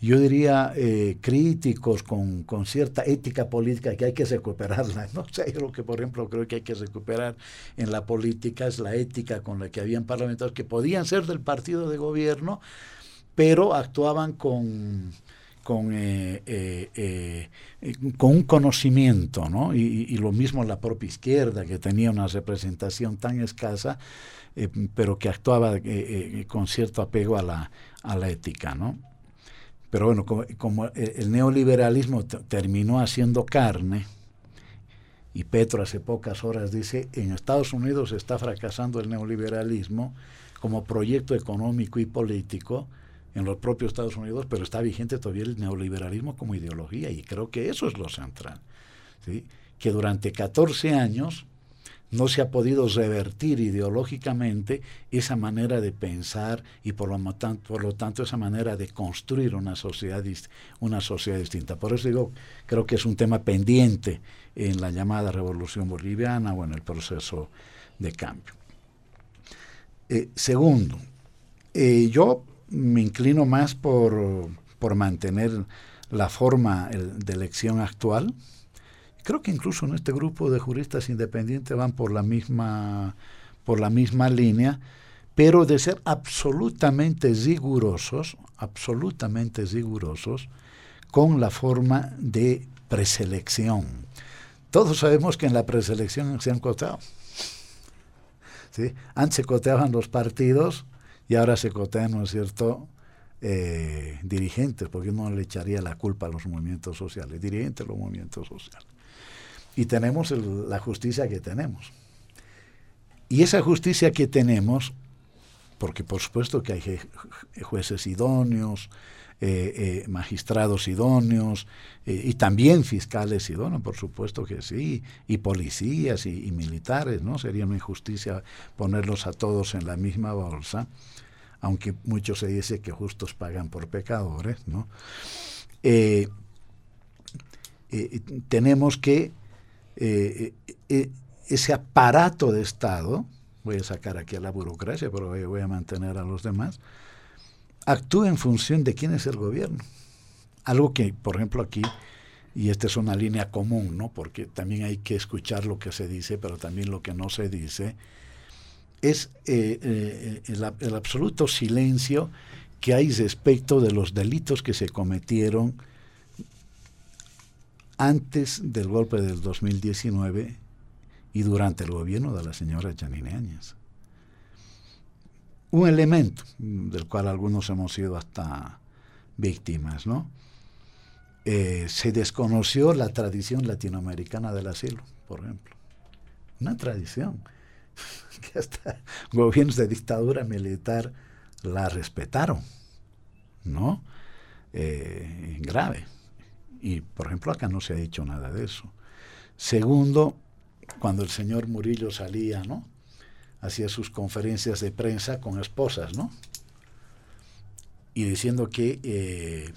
yo diría, eh, críticos con, cierta ética política que hay que recuperarla. <laughs> ¿no? O lo que, por ejemplo, creo que hay que recuperar en la política es la ética con la que habían parlamentarios que podían ser del partido de gobierno, pero actuaban con, con, eh, con un conocimiento, ¿no? Y, y, lo mismo la propia izquierda, que tenía una representación tan escasa, eh, pero que actuaba eh, eh, con cierto apego a la, a la ética, ¿no? Pero bueno, como, el neoliberalismo terminó haciendo carne, y Petro hace pocas horas dice, en Estados Unidos está fracasando el neoliberalismo como proyecto económico y político en los propios Estados Unidos, pero está vigente todavía el neoliberalismo como ideología, y creo que eso es lo central, que durante 14 años no se ha podido revertir ideológicamente esa manera de pensar y por lo, tanto, por lo tanto esa manera de construir una sociedad, una sociedad distinta. Por eso digo, creo que es un tema pendiente en la llamada revolución boliviana o en el proceso de cambio. Eh, segundo, eh, yo me inclino más por, por mantener la forma de elección actual, creo que incluso en este grupo de juristas independientes van por la misma, por la misma línea, pero de ser absolutamente rigurosos, absolutamente rigurosos con la forma de preselección. Todos sabemos que en la preselección se han coteado. ¿sí? Antes se coteaban los partidos y ahora se cotean, ¿no es cierto?, eh, dirigentes, porque no le echaría la culpa a los movimientos sociales, dirigentes de los movimientos sociales y tenemos la justicia que tenemos. Y esa justicia que tenemos, porque por supuesto que hay jueces idóneos, eh, eh, magistrados idóneos eh, y también fiscales idóneos, por supuesto que sí, y policías y, militares, ¿no? Sería una injusticia ponerlos a todos en la misma bolsa, aunque muchos se dice que justos pagan por pecadores, ¿no? tenemos que eh, eh, eh, ese aparato de Estado, voy a sacar aquí a la burocracia, pero voy, a mantener a los demás, actúa en función de quién es el gobierno. Algo que, por ejemplo, aquí, y esta es una línea común, ¿no? porque también hay que escuchar lo que se dice, pero también lo que no se dice, es el, el absoluto silencio que hay respecto de los delitos que se cometieron antes del golpe del 2019 y durante el gobierno de la señora Janine Áñez. Un elemento del cual algunos hemos sido hasta víctimas, ¿no? Eh, se desconoció la tradición latinoamericana del asilo, por ejemplo. Una tradición <laughs> que hasta gobiernos de dictadura militar la respetaron, ¿no? Eh, grave. Y, por ejemplo, acá no se ha dicho nada de eso. Segundo, cuando el señor Murillo salía, ¿no? Hacía sus conferencias de prensa con esposas, ¿no? Y diciendo que, eh,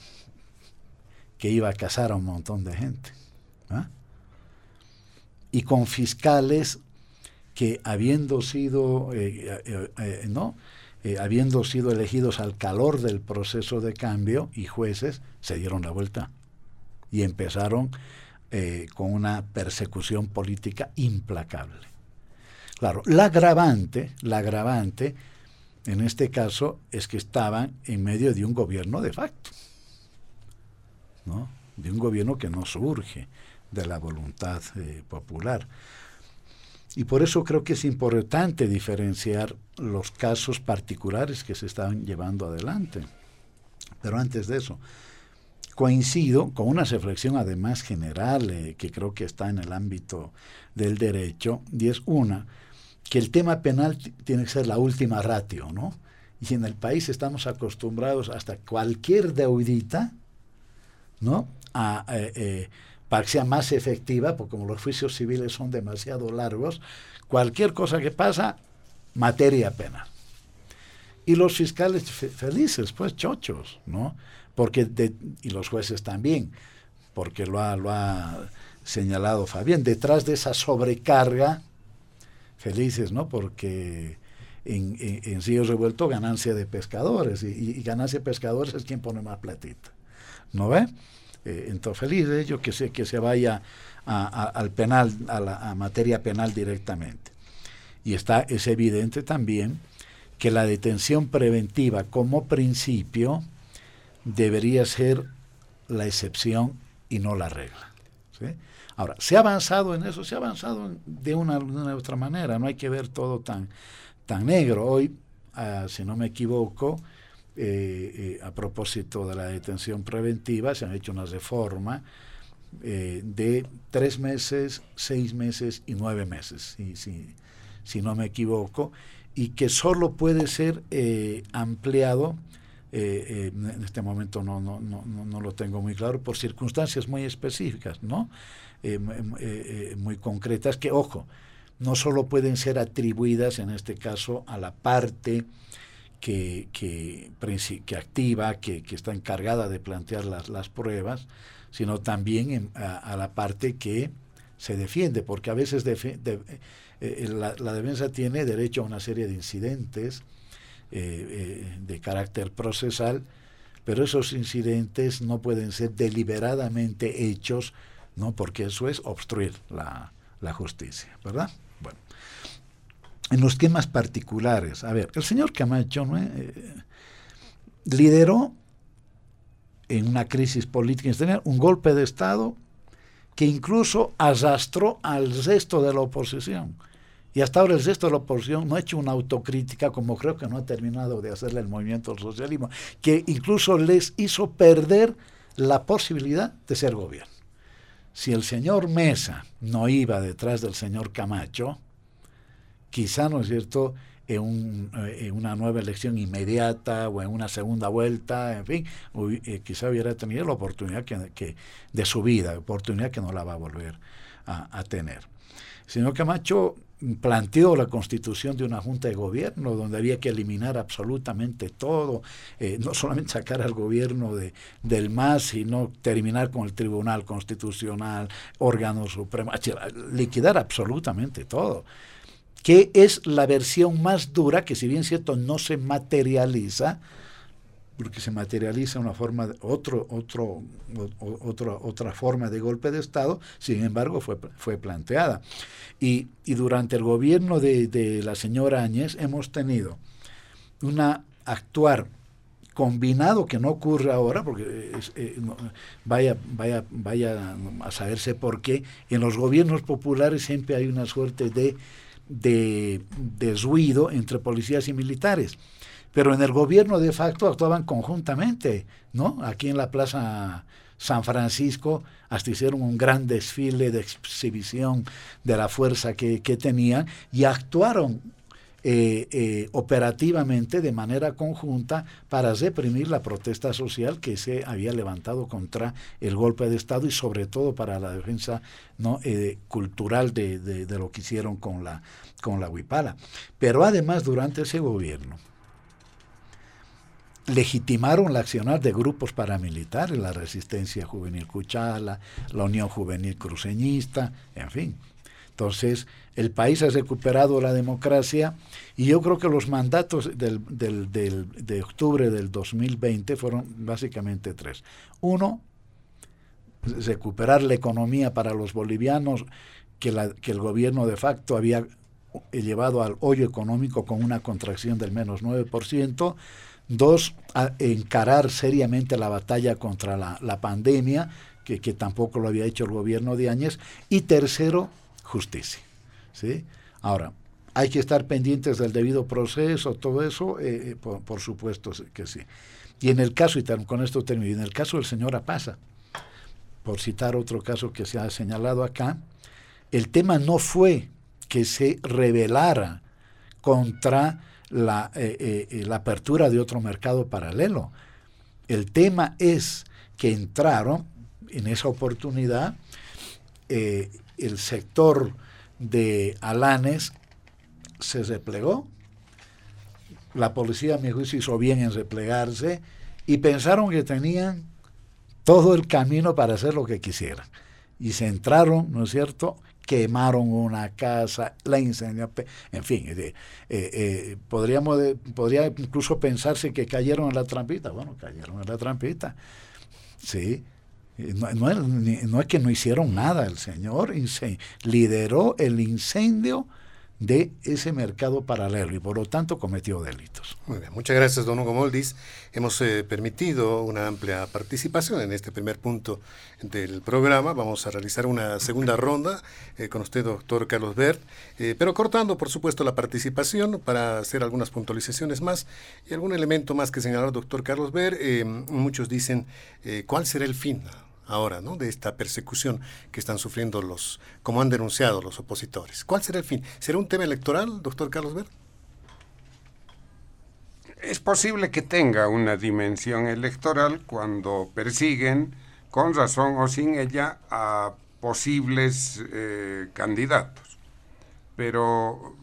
que iba a casar a un montón de gente. ¿ah? Y con fiscales que habiendo sido, eh, eh, ¿no? habiendo sido elegidos al calor del proceso de cambio y jueces, se dieron la vuelta y empezaron eh, con una persecución política implacable. Claro, la agravante, la agravante en este caso es que estaban en medio de un gobierno de facto, ¿no? de un gobierno que no surge de la voluntad eh, popular. Y por eso creo que es importante diferenciar los casos particulares que se están llevando adelante. Pero antes de eso, coincido con una reflexión además general eh, que creo que está en el ámbito del derecho, y es una, que el tema penal tiene que ser la última ratio, ¿no? Y en el país estamos acostumbrados hasta cualquier deudita, ¿no? A, eh, eh, para que sea más efectiva, porque como los juicios civiles son demasiado largos, cualquier cosa que pasa, materia penal. Y los fiscales felices, pues chochos, ¿no? Porque y los jueces también, porque lo ha, lo ha señalado Fabián, detrás de esa sobrecarga, felices, ¿no? Porque en, en, Río Revuelto ganancia de pescadores, y, ganancia de pescadores es quien pone más platita, ¿no ve? Eh, entonces, feliz de ello que se, que se vaya al penal, a la materia penal directamente. Y está, es evidente también que la detención preventiva como principio debería ser la excepción y no la regla. Ahora, se ha avanzado en eso, se ha avanzado de una, de una otra manera, no hay que ver todo tan, tan negro. Hoy, ah, si no me equivoco, eh, eh, a propósito de la detención preventiva, se ha hecho una reforma eh, de tres meses, seis meses y nueve meses, si, si, si no me equivoco, y que solo puede ser ampliado en este momento no, no, no, no, lo tengo muy claro, por circunstancias muy específicas, ¿no? muy concretas, que, ojo, no solo pueden ser atribuidas, en este caso, a la parte que, que, que activa, que, que, está encargada de plantear las, las pruebas, sino también a, la parte que se defiende, porque a veces eh, la, defensa tiene derecho a una serie de incidentes eh, eh, de carácter procesal, pero esos incidentes no pueden ser deliberadamente hechos, ¿no? porque eso es obstruir la, justicia, ¿verdad? Bueno, en los temas particulares, a ver, el señor Camacho. Eh, lideró en una crisis política un golpe de Estado que incluso arrastró al resto de la oposición. Y hasta ahora el resto de la oposición no ha hecho una autocrítica, como creo que no ha terminado de hacerle el movimiento del socialismo, que incluso les hizo perder la posibilidad de ser gobierno. Si el señor Mesa no iba detrás del señor Camacho, quizá, ¿no es cierto?, en, eh, una nueva elección inmediata o en una segunda vuelta, en fin, eh, quizá hubiera tenido la oportunidad que, de su vida, oportunidad que no la va a volver a, tener. Señor Camacho planteó la constitución de una junta de gobierno donde había que eliminar absolutamente todo, eh, no solamente sacar al gobierno de, del MAS, sino terminar con el Tribunal Constitucional, órgano supremo, liquidar absolutamente todo que es la versión más dura, que si bien cierto no se materializa, porque se materializa una forma, otro, otro, otro, otra forma de golpe de Estado, sin embargo fue, fue planteada. Y, y durante el gobierno de, de, la señora Áñez hemos tenido una actuar combinado que no ocurre ahora, porque eh, vaya, vaya, vaya a saberse por qué, en los gobiernos populares siempre hay una suerte de de, de entre policías y militares. Pero en el gobierno de facto actuaban conjuntamente, ¿no? Aquí en la Plaza San Francisco hasta hicieron un gran desfile de exhibición de la fuerza que, que tenían y actuaron eh, eh, operativamente de manera conjunta para reprimir la protesta social que se había levantado contra el golpe de Estado y sobre todo para la defensa ¿no? Eh, cultural de, de, lo que hicieron con la, con la Huipala. Pero además durante ese gobierno legitimaron la accionar de grupos paramilitares, la Resistencia Juvenil Cuchala, la Unión Juvenil Cruceñista, en fin. Entonces, el país ha recuperado la democracia y yo creo que los mandatos del, de octubre del 2020 fueron básicamente tres. Uno, recuperar la economía para los bolivianos que, la, que el gobierno de facto había llevado al hoyo económico con una contracción del menos 9%. Dos, encarar seriamente la batalla contra la, la pandemia, que, que, tampoco lo había hecho el gobierno de Áñez. Y tercero, justicia. ¿sí? Ahora, hay que estar pendientes del debido proceso, todo eso, eh, por, por, supuesto que sí. Y en el caso, y con esto termino, en el caso del señor Apaza, por citar otro caso que se ha señalado acá, el tema no fue que se rebelara contra la, eh, eh, la apertura de otro mercado paralelo. El tema es que entraron en esa oportunidad eh, el sector de Alanes se replegó. La policía, a mi juicio, hizo bien en replegarse y pensaron que tenían todo el camino para hacer lo que quisieran. Y se entraron, ¿no es cierto?, quemaron una casa, la incendiaron, en fin, eh, eh, podríamos podría incluso pensarse que cayeron en la trampita, bueno, cayeron en la trampita, sí, no, no, es que no hicieron nada, el señor lideró el incendio de ese mercado paralelo y por lo tanto cometió delitos. Muy bien, muchas gracias, don Hugo Moldis. Hemos eh, permitido una amplia participación en este primer punto del programa. Vamos a realizar una segunda ronda eh, con usted, doctor Carlos Bert, eh, pero cortando, por supuesto, la participación para hacer algunas puntualizaciones más y algún elemento más que señalar doctor Carlos Bert. muchos dicen, ¿cuál será el fin? Ahora, ¿no? De esta persecución que están sufriendo los, como han denunciado los opositores. ¿Cuál será el fin? ¿Será un tema electoral, doctor Carlos Ver? Es posible que tenga una dimensión electoral cuando persiguen, con razón o sin ella, a posibles eh, candidatos. Pero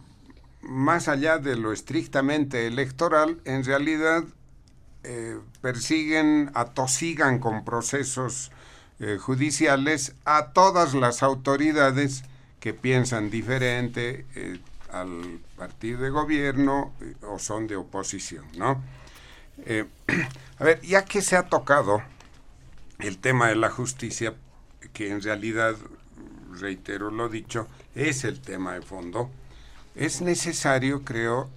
más allá de lo estrictamente electoral, en realidad eh, persiguen, atosigan con procesos eh, judiciales a todas las autoridades que piensan diferente eh, al partido de gobierno eh, o son de oposición, ¿no? <clears throat> a ver, ya que se ha tocado el tema de la justicia, que en realidad, reitero lo dicho, es el tema de fondo, es necesario, creo,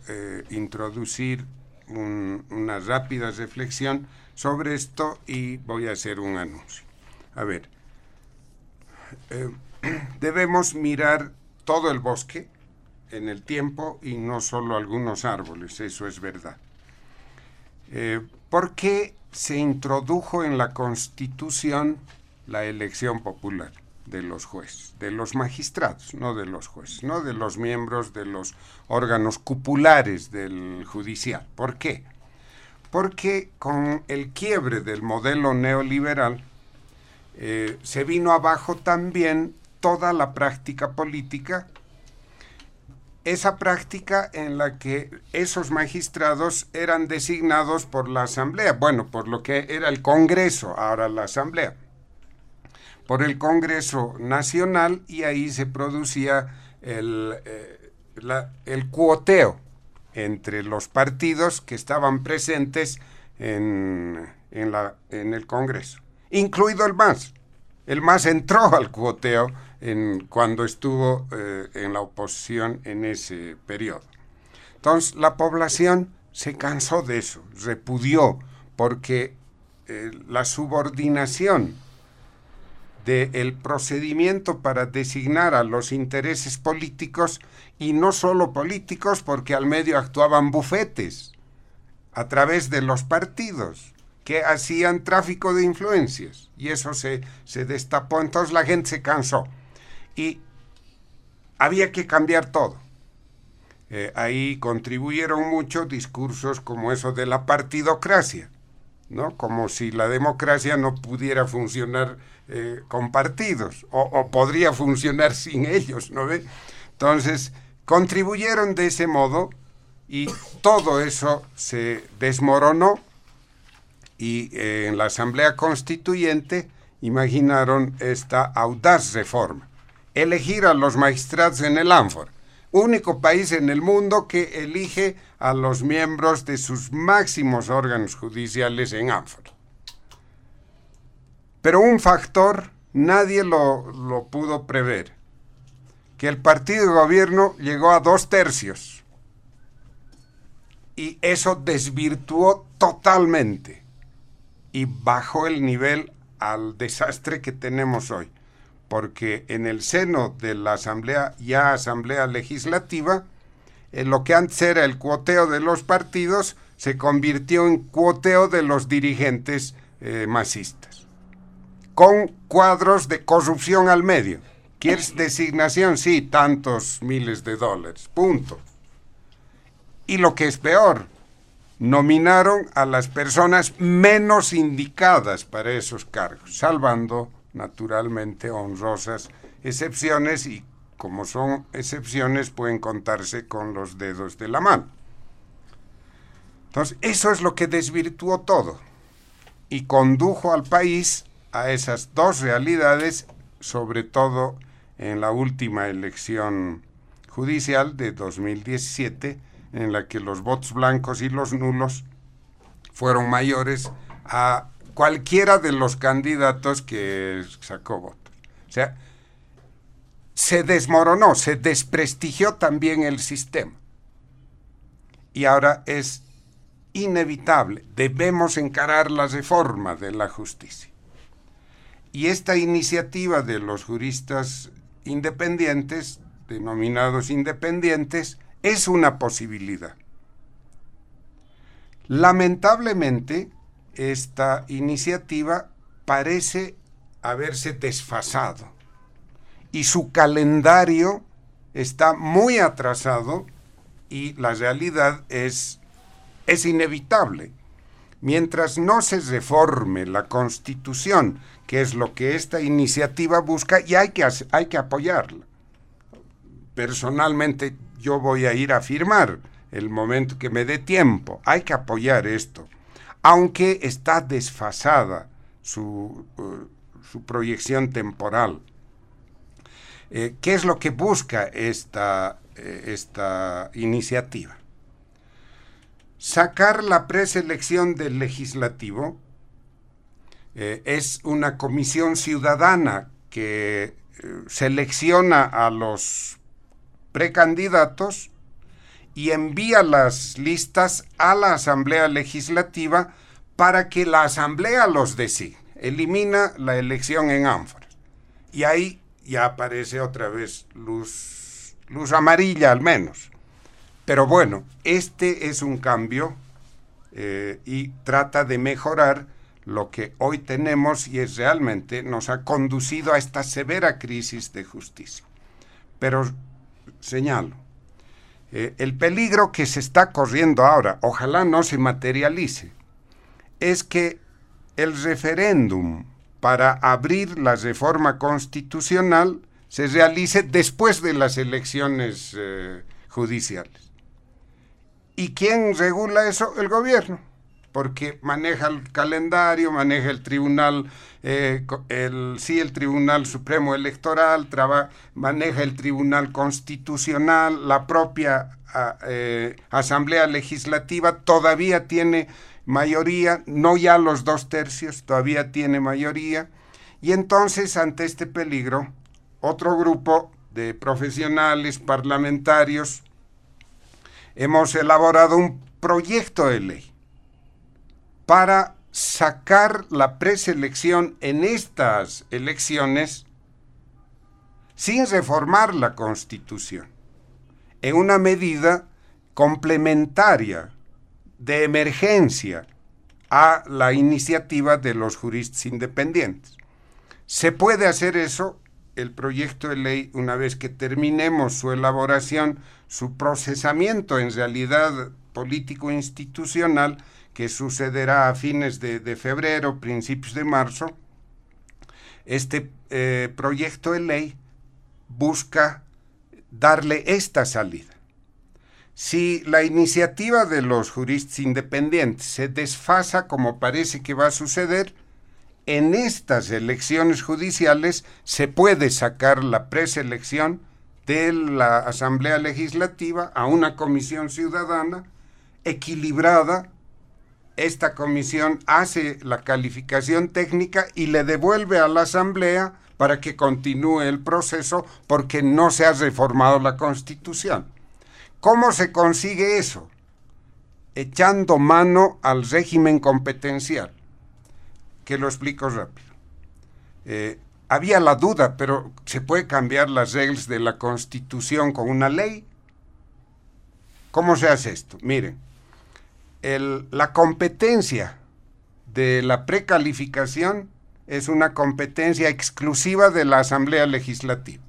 introducir una rápida reflexión sobre esto y voy a hacer un anuncio. A ver, eh, <clears throat> debemos mirar todo el bosque en el tiempo y no solo algunos árboles, eso es verdad. Eh, ¿Por qué se introdujo en la Constitución la elección popular de los jueces, de los magistrados, no de los jueces, no de los miembros de los órganos cupulares del judicial? ¿Por qué? Porque con el quiebre del modelo neoliberal, eh, se vino abajo también toda la práctica política, esa práctica en la que esos magistrados eran designados por la Asamblea, bueno, por lo que era el Congreso, ahora la Asamblea, por el Congreso Nacional y ahí se producía el, eh, cuoteo entre los partidos que estaban presentes en el Congreso incluido el MAS. El MAS entró al cuoteo en, cuando estuvo eh, en la oposición en ese periodo. Entonces, la población se cansó de eso, repudió, porque eh, la subordinación del procedimiento para designar a los intereses políticos, y no solo políticos, porque al medio actuaban bufetes a través de los partidos que hacían tráfico de influencias y eso se, se destapó, entonces la gente se cansó y había que cambiar todo. Eh, ahí contribuyeron mucho discursos como eso de la partidocracia, ¿no? Como si la democracia no pudiera funcionar eh, con partidos o, o, podría funcionar <laughs> sin ellos, ¿no ve? Entonces, contribuyeron de ese modo y todo eso se desmoronó y eh, en la Asamblea Constituyente imaginaron esta audaz reforma. Elegir a los magistrados en el ánfora. Único país en el mundo que elige a los miembros de sus máximos órganos judiciales en ánfora. Pero un factor nadie lo, lo pudo prever, que el partido de gobierno llegó a dos tercios. Y eso desvirtuó totalmente y bajó el nivel al desastre que tenemos hoy. porque en el seno de la Asamblea, ya Asamblea Legislativa, en lo que antes era el cuoteo de los partidos, se convirtió en cuoteo de los dirigentes eh, masistas, con cuadros de corrupción al medio. ¿Quieres <clears throat> designación? Sí, tantos miles de dólares, punto. Y lo que es peor, nominaron a las personas menos indicadas para esos cargos, salvando naturalmente honrosas excepciones y como son excepciones pueden contarse con los dedos de la mano. Entonces, eso es lo que desvirtuó todo y condujo al país a esas dos realidades, sobre todo en la última elección judicial de 2017, en la que los votos blancos y los nulos fueron mayores a cualquiera de los candidatos que sacó votos. O sea, se desmoronó, se desprestigió también el sistema. Y ahora es inevitable. Debemos encarar la reforma de la justicia. Y esta iniciativa de los juristas independientes, denominados independientes, es una posibilidad. Lamentablemente, esta iniciativa parece haberse desfasado y su calendario está muy atrasado y la realidad es es inevitable. Mientras no se reforme la Constitución, que es lo que esta iniciativa busca, y hay que, hay que apoyarla. Personalmente yo voy a ir a firmar el momento que me dé tiempo. Hay que apoyar esto. Aunque está desfasada su, uh, su proyección temporal. Eh, ¿Qué es lo que busca esta, eh, esta iniciativa? sacar la preselección del legislativo eh, es una comisión ciudadana que eh, selecciona a los precandidatos y envía las listas a la Asamblea Legislativa para que la Asamblea los designe. Elimina la elección en ánforas. Y ahí ya aparece otra vez luz, luz amarilla al menos. Pero bueno, este es un cambio eh, y trata de mejorar lo que hoy tenemos y es realmente nos ha conducido a esta severa crisis de justicia. Pero señalo, eh, el peligro que se está corriendo ahora, ojalá no se materialice, es que el referéndum para abrir la reforma constitucional se realice después de las elecciones eh, judiciales. ¿Y quién regula eso? El gobierno, porque maneja el calendario, maneja el tribunal, eh, sí, el Tribunal Supremo Electoral, maneja el Tribunal Constitucional, la propia eh, Asamblea Legislativa todavía tiene mayoría, no ya los dos tercios, todavía tiene mayoría. Y entonces, ante este peligro, otro grupo de profesionales parlamentarios hemos elaborado un proyecto de ley para sacar la preselección en estas elecciones sin reformar la Constitución, en una medida complementaria de emergencia a la iniciativa de los juristas independientes. Se puede hacer eso, el proyecto de ley, una vez que terminemos su elaboración, su procesamiento en realidad político institucional que sucederá a fines de, febrero, principios de marzo, este eh, proyecto de ley busca darle esta salida. Si la iniciativa de los juristas independientes se desfasa como parece que va a suceder, en estas elecciones judiciales se puede sacar la preselección de la Asamblea Legislativa a una comisión ciudadana equilibrada. Esta comisión hace la calificación técnica y le devuelve a la Asamblea para que continúe el proceso porque no se ha reformado la Constitución. ¿Cómo se consigue eso? Echando mano al régimen competencial, que lo explico rápido. Eh, había la duda, pero ¿se puede cambiar las reglas de la Constitución con una ley? ¿Cómo se hace esto? Miren, la competencia de la precalificación es una competencia exclusiva de la Asamblea Legislativa.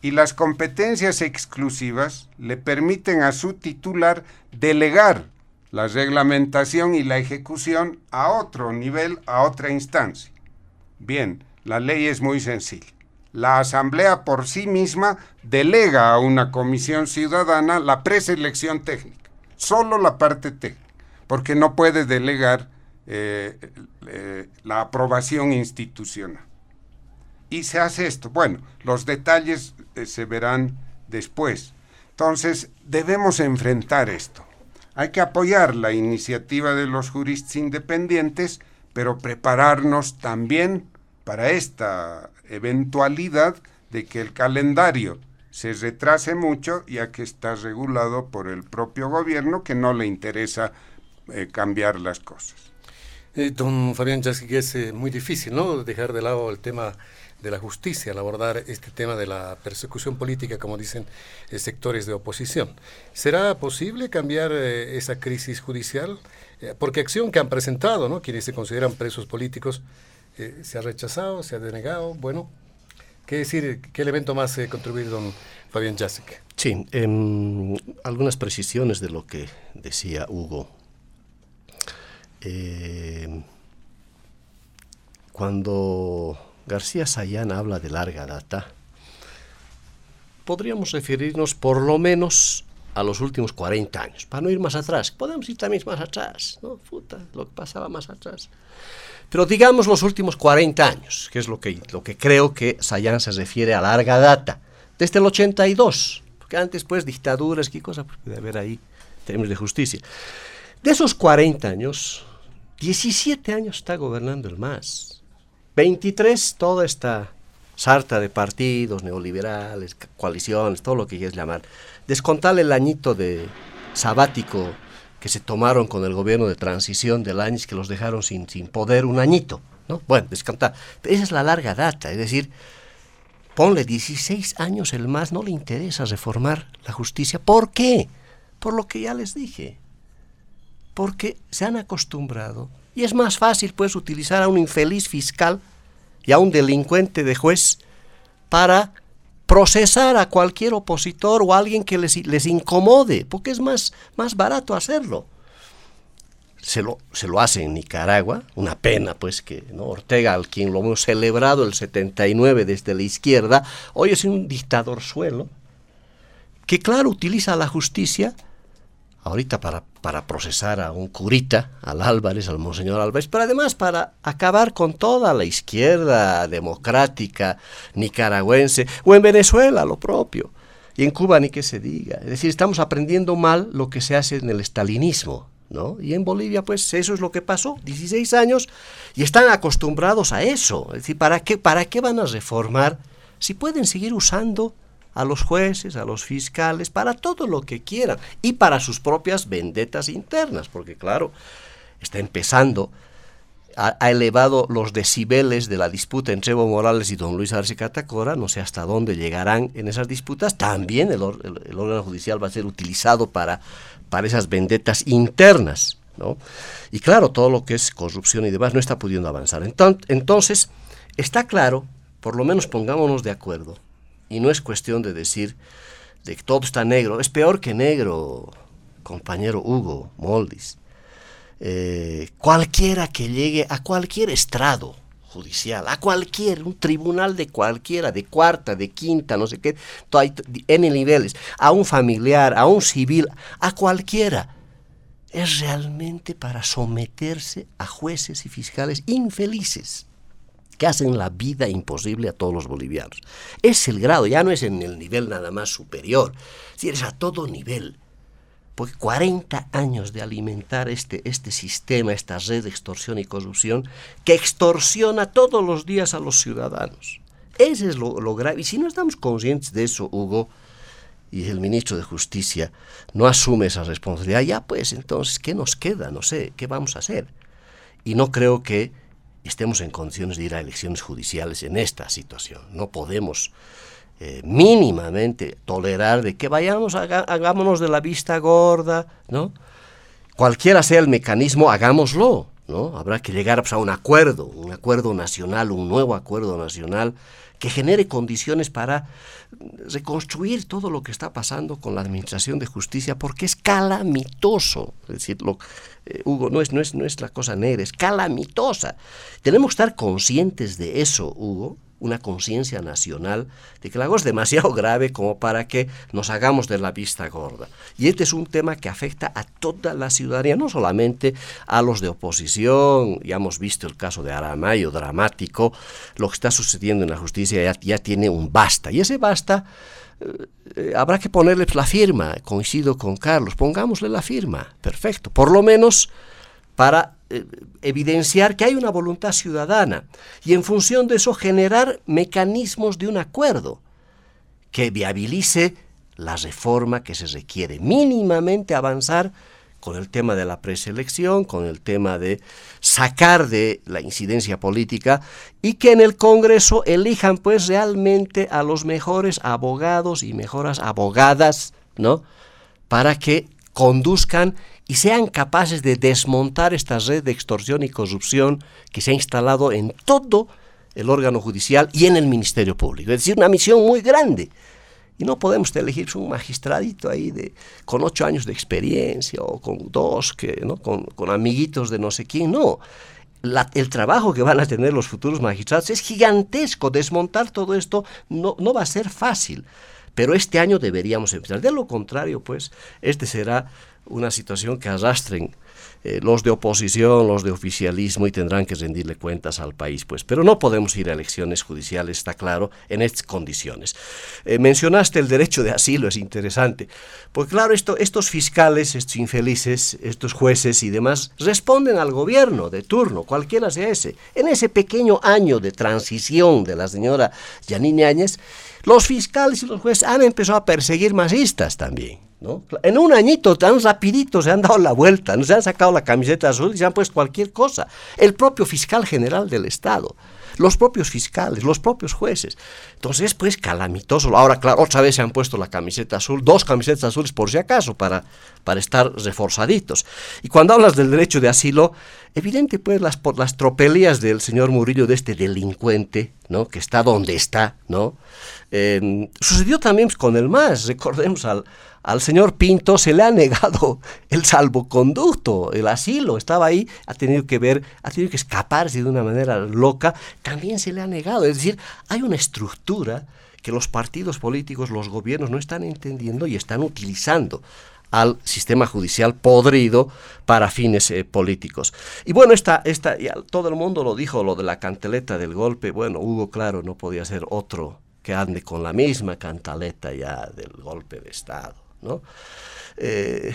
Y las competencias exclusivas le permiten a su titular delegar la reglamentación y la ejecución a otro nivel, a otra instancia. Bien, la ley es muy sencilla. La Asamblea por sí misma delega a una comisión ciudadana la preselección técnica, solo la parte técnica, porque no puede delegar eh, eh, la aprobación institucional. Y se hace esto. Bueno, los detalles eh, se verán después. Entonces, debemos enfrentar esto. Hay que apoyar la iniciativa de los juristas independientes, pero prepararnos también para esta eventualidad de que el calendario se retrase mucho, ya que está regulado por el propio gobierno que no le interesa eh, cambiar las cosas. Eh, don Fabián que es eh, muy difícil, ¿no? Dejar de lado el tema de la justicia al abordar este tema de la persecución política, como dicen sectores de oposición. ¿Será posible cambiar esa crisis judicial? porque acción que han presentado, ¿no? Quienes se consideran presos políticos, se ha rechazado, se ha denegado. Bueno, ¿qué decir? ¿Qué elemento más eh, don Fabián Jacek? Sí, em, algunas precisiones de lo que decía Hugo. Em, cuando García Sayán habla de larga data, podríamos referirnos por lo menos a los últimos 40 años, para no ir más atrás. Podemos ir también más atrás, ¿no? Puta, lo que pasaba más atrás. Pero digamos los últimos 40 años, que es lo que, lo que creo que Sayán se refiere a larga data, desde el 82, porque antes pues dictaduras, qué cosa puede haber ahí, términos de justicia. De esos 40 años, 17 años está gobernando el MAS, 23 toda esta sarta de partidos neoliberales, coaliciones, todo lo que quieras llamar. Descontar el añito de sabático que se tomaron con el gobierno de transición del año que los dejaron sin, sin poder un añito. ¿no? Bueno, descontar. Esa es la larga data, es decir, ponle 16 años el más, no le interesa reformar la justicia. ¿Por qué? Por lo que ya les dije. Porque se han acostumbrado. Y es más fácil, pues, utilizar a un infeliz fiscal y a un delincuente de juez para procesar a cualquier opositor o a alguien que les, les incomode, porque es más, más barato hacerlo. Se lo, se lo, hace en Nicaragua, una pena pues que ¿no? Ortega, al quien lo hemos celebrado el 79 desde la izquierda, hoy es un dictador suelo, que claro utiliza la justicia ahorita para, para procesar a un curita, al Álvarez, al Monseñor Álvarez, pero además para acabar con toda la izquierda democrática nicaragüense, o en Venezuela lo propio, y en Cuba ni que se diga. Es decir, estamos aprendiendo mal lo que se hace en el estalinismo. ¿No? Y en Bolivia, pues eso es lo que pasó, 16 años, y están acostumbrados a eso. Es decir, ¿para qué, para qué van a reformar si pueden seguir usando a los jueces, a los fiscales, para todo lo que quieran y para sus propias vendetas internas, porque claro, está empezando, ha, elevado los decibeles de la disputa entre Evo Morales y don Luis Arce Catacora, no sé hasta dónde llegarán en esas disputas, también el, órgano judicial va a ser utilizado para, para esas vendetas internas. ¿no? Y claro, todo lo que es corrupción y demás no está pudiendo avanzar. Entonces, está claro, por lo menos pongámonos de acuerdo, y no es cuestión de decir de que todo está negro. Es peor que negro, compañero Hugo Moldis. Eh, cualquiera que llegue a cualquier estrado judicial, a cualquier, un tribunal de cualquiera, de cuarta, de quinta, no sé qué, en niveles, a un familiar, a un civil, a cualquiera, es realmente para someterse a jueces y fiscales infelices que hacen la vida imposible a todos los bolivianos. Es el grado, ya no es en el nivel nada más superior, si es a todo nivel. Porque 40 años de alimentar este, este sistema, esta red de extorsión y corrupción, que extorsiona todos los días a los ciudadanos. Ese es lo, lo grave. Y si no estamos conscientes de eso, Hugo, y el ministro de Justicia no asume esa responsabilidad, ya pues entonces, ¿qué nos queda? No sé, ¿qué vamos a hacer? Y no creo que estemos en condiciones de ir a elecciones judiciales en esta situación. No podemos eh, mínimamente tolerar de que vayamos, hagámonos de la vista gorda, ¿no? Cualquiera sea el mecanismo, hagámoslo, ¿no? Habrá que llegar pues, a un acuerdo, un acuerdo nacional, un nuevo acuerdo nacional que genere condiciones para reconstruir todo lo que está pasando con la administración de justicia, porque es calamitoso. Es decir, eh, Hugo, no es, no, es, no es la cosa negra, es calamitosa. Tenemos que estar conscientes de eso, Hugo, una conciencia nacional de que la cosa es demasiado <laughs> grave como para que nos hagamos de la vista gorda. Y este es un tema que afecta a toda la ciudadanía, no solamente a los de oposición, ya hemos visto el caso de Aramayo, dramático, lo que está sucediendo en la justicia ya, tiene un basta, y ese basta eh, eh, habrá que ponerle la firma, coincido con Carlos, pongámosle la firma, perfecto, por lo menos para eh, evidenciar que hay una voluntad ciudadana y en función de eso generar mecanismos de un acuerdo que viabilice la reforma que se requiere, mínimamente avanzar con el tema de la preselección, con el tema de sacar de la incidencia política y que en el Congreso elijan pues realmente a los mejores abogados y mejores abogadas, ¿no? Para que conduzcan y sean capaces de desmontar esta red de extorsión y corrupción que se ha instalado en todo el órgano judicial y en el Ministerio Público. Es decir, una misión muy grande. Y no podemos elegir un magistradito ahí de, con ocho años de experiencia o con dos, que, ¿no? con, amiguitos de no sé quién. No. el trabajo que van a tener los futuros magistrados es gigantesco. Desmontar todo esto no, no va a ser fácil. Pero este año deberíamos empezar. De lo contrario, pues, este será una situación que arrastren eh, los de oposición, los de oficialismo y tendrán que rendirle cuentas al país, pues. Pero no podemos ir a elecciones judiciales, está claro, en estas condiciones. Eh, mencionaste el derecho de asilo, es interesante, porque claro, esto, estos fiscales, estos infelices, estos jueces y demás, responden al gobierno de turno, cualquiera sea ese. En ese pequeño año de transición de la señora Yanine Áñez, los fiscales y los jueces han empezado a perseguir masistas también. En un añito tan rapidito se han dado la vuelta, no se han sacado la camiseta azul y se han puesto cualquier cosa. El propio fiscal general del Estado, los propios fiscales, los propios jueces. Entonces, pues calamitoso. Ahora, claro, otra vez se han puesto la camiseta azul, dos camisetas azules por si acaso, para, para estar reforzaditos. Y cuando hablas del derecho de asilo, evidente, pues las, las tropelías del señor Murillo, de este delincuente, ¿no? Que está donde está, ¿no? Eh, sucedió también con el MAS, recordemos al al señor Pinto se le ha negado el salvoconducto, el asilo, estaba ahí, ha tenido que ver, ha tenido que escaparse de una manera loca, también se le ha negado. Es decir, hay una estructura que los partidos políticos, los gobiernos no están entendiendo y están utilizando al sistema judicial podrido para fines eh, políticos. Y bueno, esta, esta, todo el mundo lo dijo, lo de la canteleta del golpe, bueno, Hugo, claro, no podía ser otro que ande con la misma cantaleta ya del golpe de Estado. ¿no? Eh,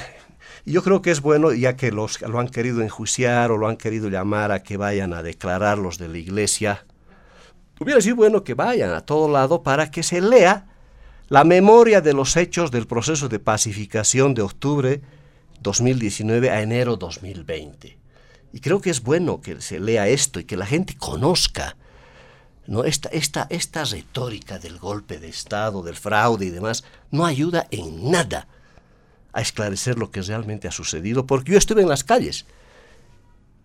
yo creo que es bueno, ya que los lo han querido enjuiciar o lo han querido llamar a que vayan a declarar los de la iglesia, hubiera sido bueno que vayan a todo lado para que se lea la memoria de los hechos del proceso de pacificación de octubre 2019 a enero 2020. Y creo que es bueno que se lea esto y que la gente conozca ¿no? Esta, esta, esta retórica del golpe de Estado, del fraude y demás, no ayuda en nada a esclarecer lo que realmente ha sucedido, porque yo estuve en las calles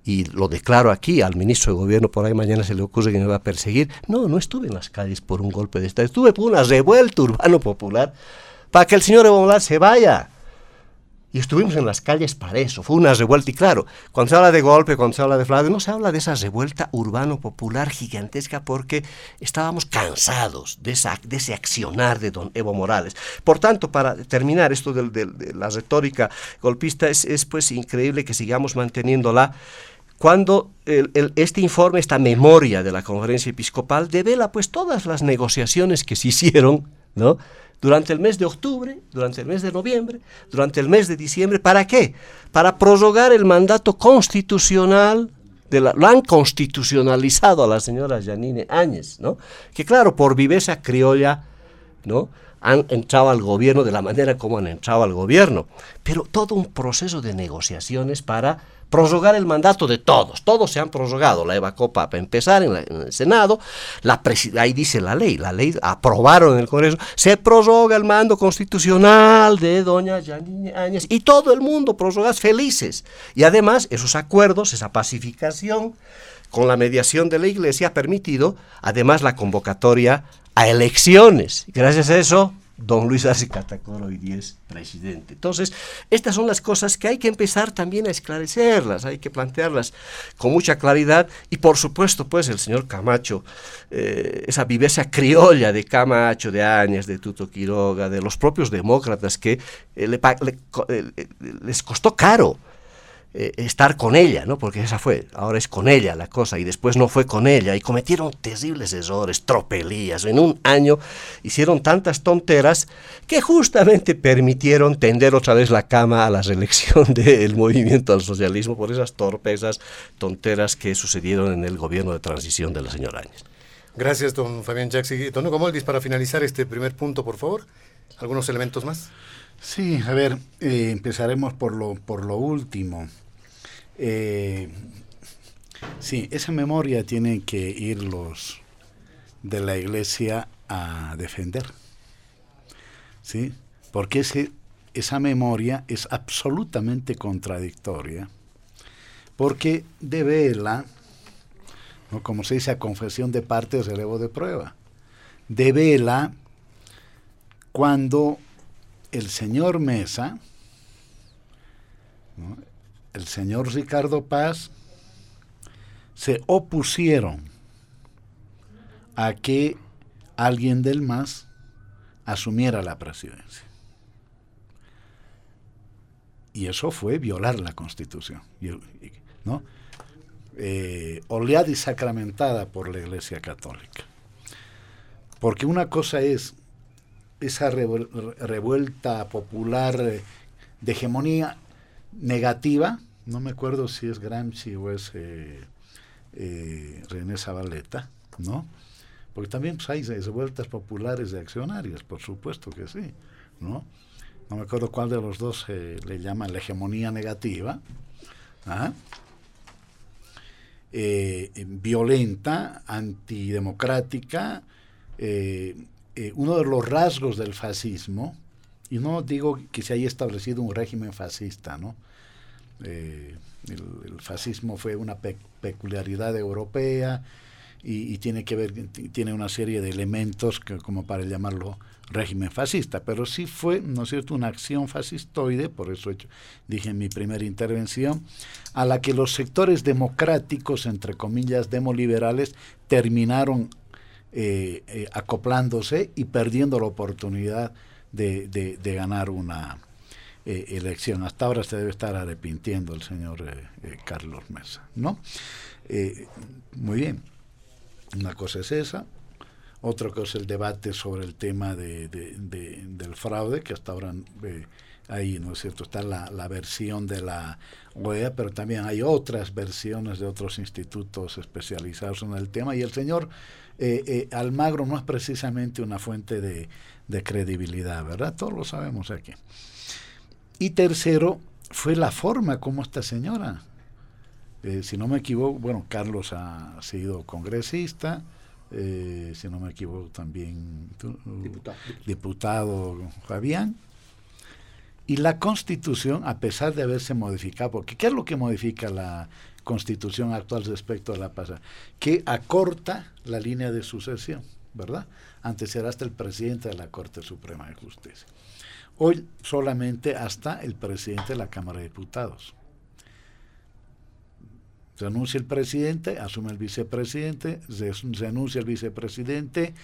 y lo declaro aquí al ministro de Gobierno, por ahí mañana se le ocurre que me va a perseguir. No, no estuve en las calles por un golpe de Estado, estuve por una revuelta urbano popular para que el señor Evo Morales se vaya. Y estuvimos en las calles para eso, fue una revuelta. Y claro, cuando se habla de golpe, cuando se habla de fraude, no se habla de esa revuelta urbano-popular gigantesca porque estábamos cansados de, esa, de ese accionar de don Evo Morales. Por tanto, para terminar esto de, la retórica golpista, es, es, pues increíble que sigamos manteniéndola cuando este informe, esta memoria de la conferencia episcopal, devela pues todas las negociaciones que se hicieron, ¿no? durante el mes de octubre, durante el mes de noviembre, durante el mes de diciembre. ¿Para qué? Para prorrogar el mandato constitucional. De la, lo han constitucionalizado a la señora Janine Áñez, ¿no? Que claro, por viveza criolla, ¿no? Han entrado al gobierno de la manera como han entrado al gobierno. Pero todo un proceso de negociaciones para prorrogar el mandato de todos. Todos se han prorrogado. La Eva Copa para empezar en, el Senado. La ahí dice la ley. La ley aprobaron en el Congreso. Se prorroga el mando constitucional de doña Yanine Áñez. Y todo el mundo prorrogas felices. Y además esos acuerdos, esa pacificación con la mediación de la Iglesia ha permitido además la convocatoria a elecciones. Gracias a eso don Luis Arce Catacoro hoy día es presidente. Entonces, estas son las cosas que hay que empezar también a esclarecerlas, hay que plantearlas con mucha claridad y por supuesto, pues el señor Camacho, eh, esa viveza criolla de Camacho, de Áñez, de Tuto Quiroga, de los propios demócratas que eh, eh, les costó caro eh, estar con ella, ¿no? Porque esa fue, ahora es con ella la cosa, y después no fue con ella, y cometieron terribles errores, tropelías. En un año hicieron tantas tonteras que justamente permitieron tender otra vez la cama a la reelección <laughs> del movimiento al socialismo por esas torpezas, tonteras que sucedieron en el gobierno de transición de la señora Áñez. Gracias, don Fabián Jackson. Don Hugo para finalizar este primer punto, por favor, ¿algunos elementos más? Sí, a ver, eh, empezaremos por lo, por lo último. Eh, sí, esa memoria tiene que ir los de la iglesia a defender. ¿Sí? Porque ese, esa memoria es absolutamente contradictoria. Porque devela, ¿no? como se dice, a confesión de parte relevo de prueba. Devela cuando el señor Mesa, ¿no? El señor Ricardo Paz se opusieron a que alguien del MAS asumiera la presidencia. Y eso fue violar la constitución, ¿no? Eh, oleada y sacramentada por la Iglesia Católica. Porque una cosa es esa revuelta popular de hegemonía negativa, no me acuerdo si es Gramsci o es eh, eh, René Zabaleta, ¿no? Porque también pues, hay revueltas populares de accionarios, por supuesto que sí, ¿no? No me acuerdo cuál de los dos le llama la hegemonía negativa, ¿ah? eh, violenta, antidemocrática. uno de los rasgos del fascismo y no digo que se haya establecido un régimen fascista, ¿no? Eh, el, fascismo fue una peculiaridad europea y, tiene que ver, tiene una serie de elementos que, como para llamarlo régimen fascista, pero sí fue, ¿no es cierto?, una acción fascistoide, por eso dije en mi primera intervención, a la que los sectores democráticos, entre comillas, demoliberales, terminaron eh, eh, acoplándose y perdiendo la oportunidad de, de, ganar una eh, elección. Hasta ahora se debe estar arrepintiendo el señor eh, eh, Carlos Mesa, ¿no? muy bien, una cosa es esa, otra cosa es el debate sobre el tema de, del fraude, que hasta ahora ahí, ¿no es cierto? Está la, la, versión de la OEA, pero también hay otras versiones de otros institutos especializados en el tema, y el señor Almagro no es precisamente una fuente de, de credibilidad, ¿verdad? Todos lo sabemos aquí. Y tercero, fue la forma como esta señora, eh, si no me equivoco, bueno, Carlos ha sido congresista, eh, si no me equivoco también diputado, diputado Fabián, y la constitución, a pesar de haberse modificado, porque ¿qué es lo que modifica la constitución actual respecto a la pasada? Que acorta la línea de sucesión, ¿verdad? Antes era hasta el presidente de la Corte Suprema de Justicia. Hoy solamente hasta el presidente de la Cámara de Diputados. Se anuncia el presidente, asume el vicepresidente, se, anuncia el vicepresidente,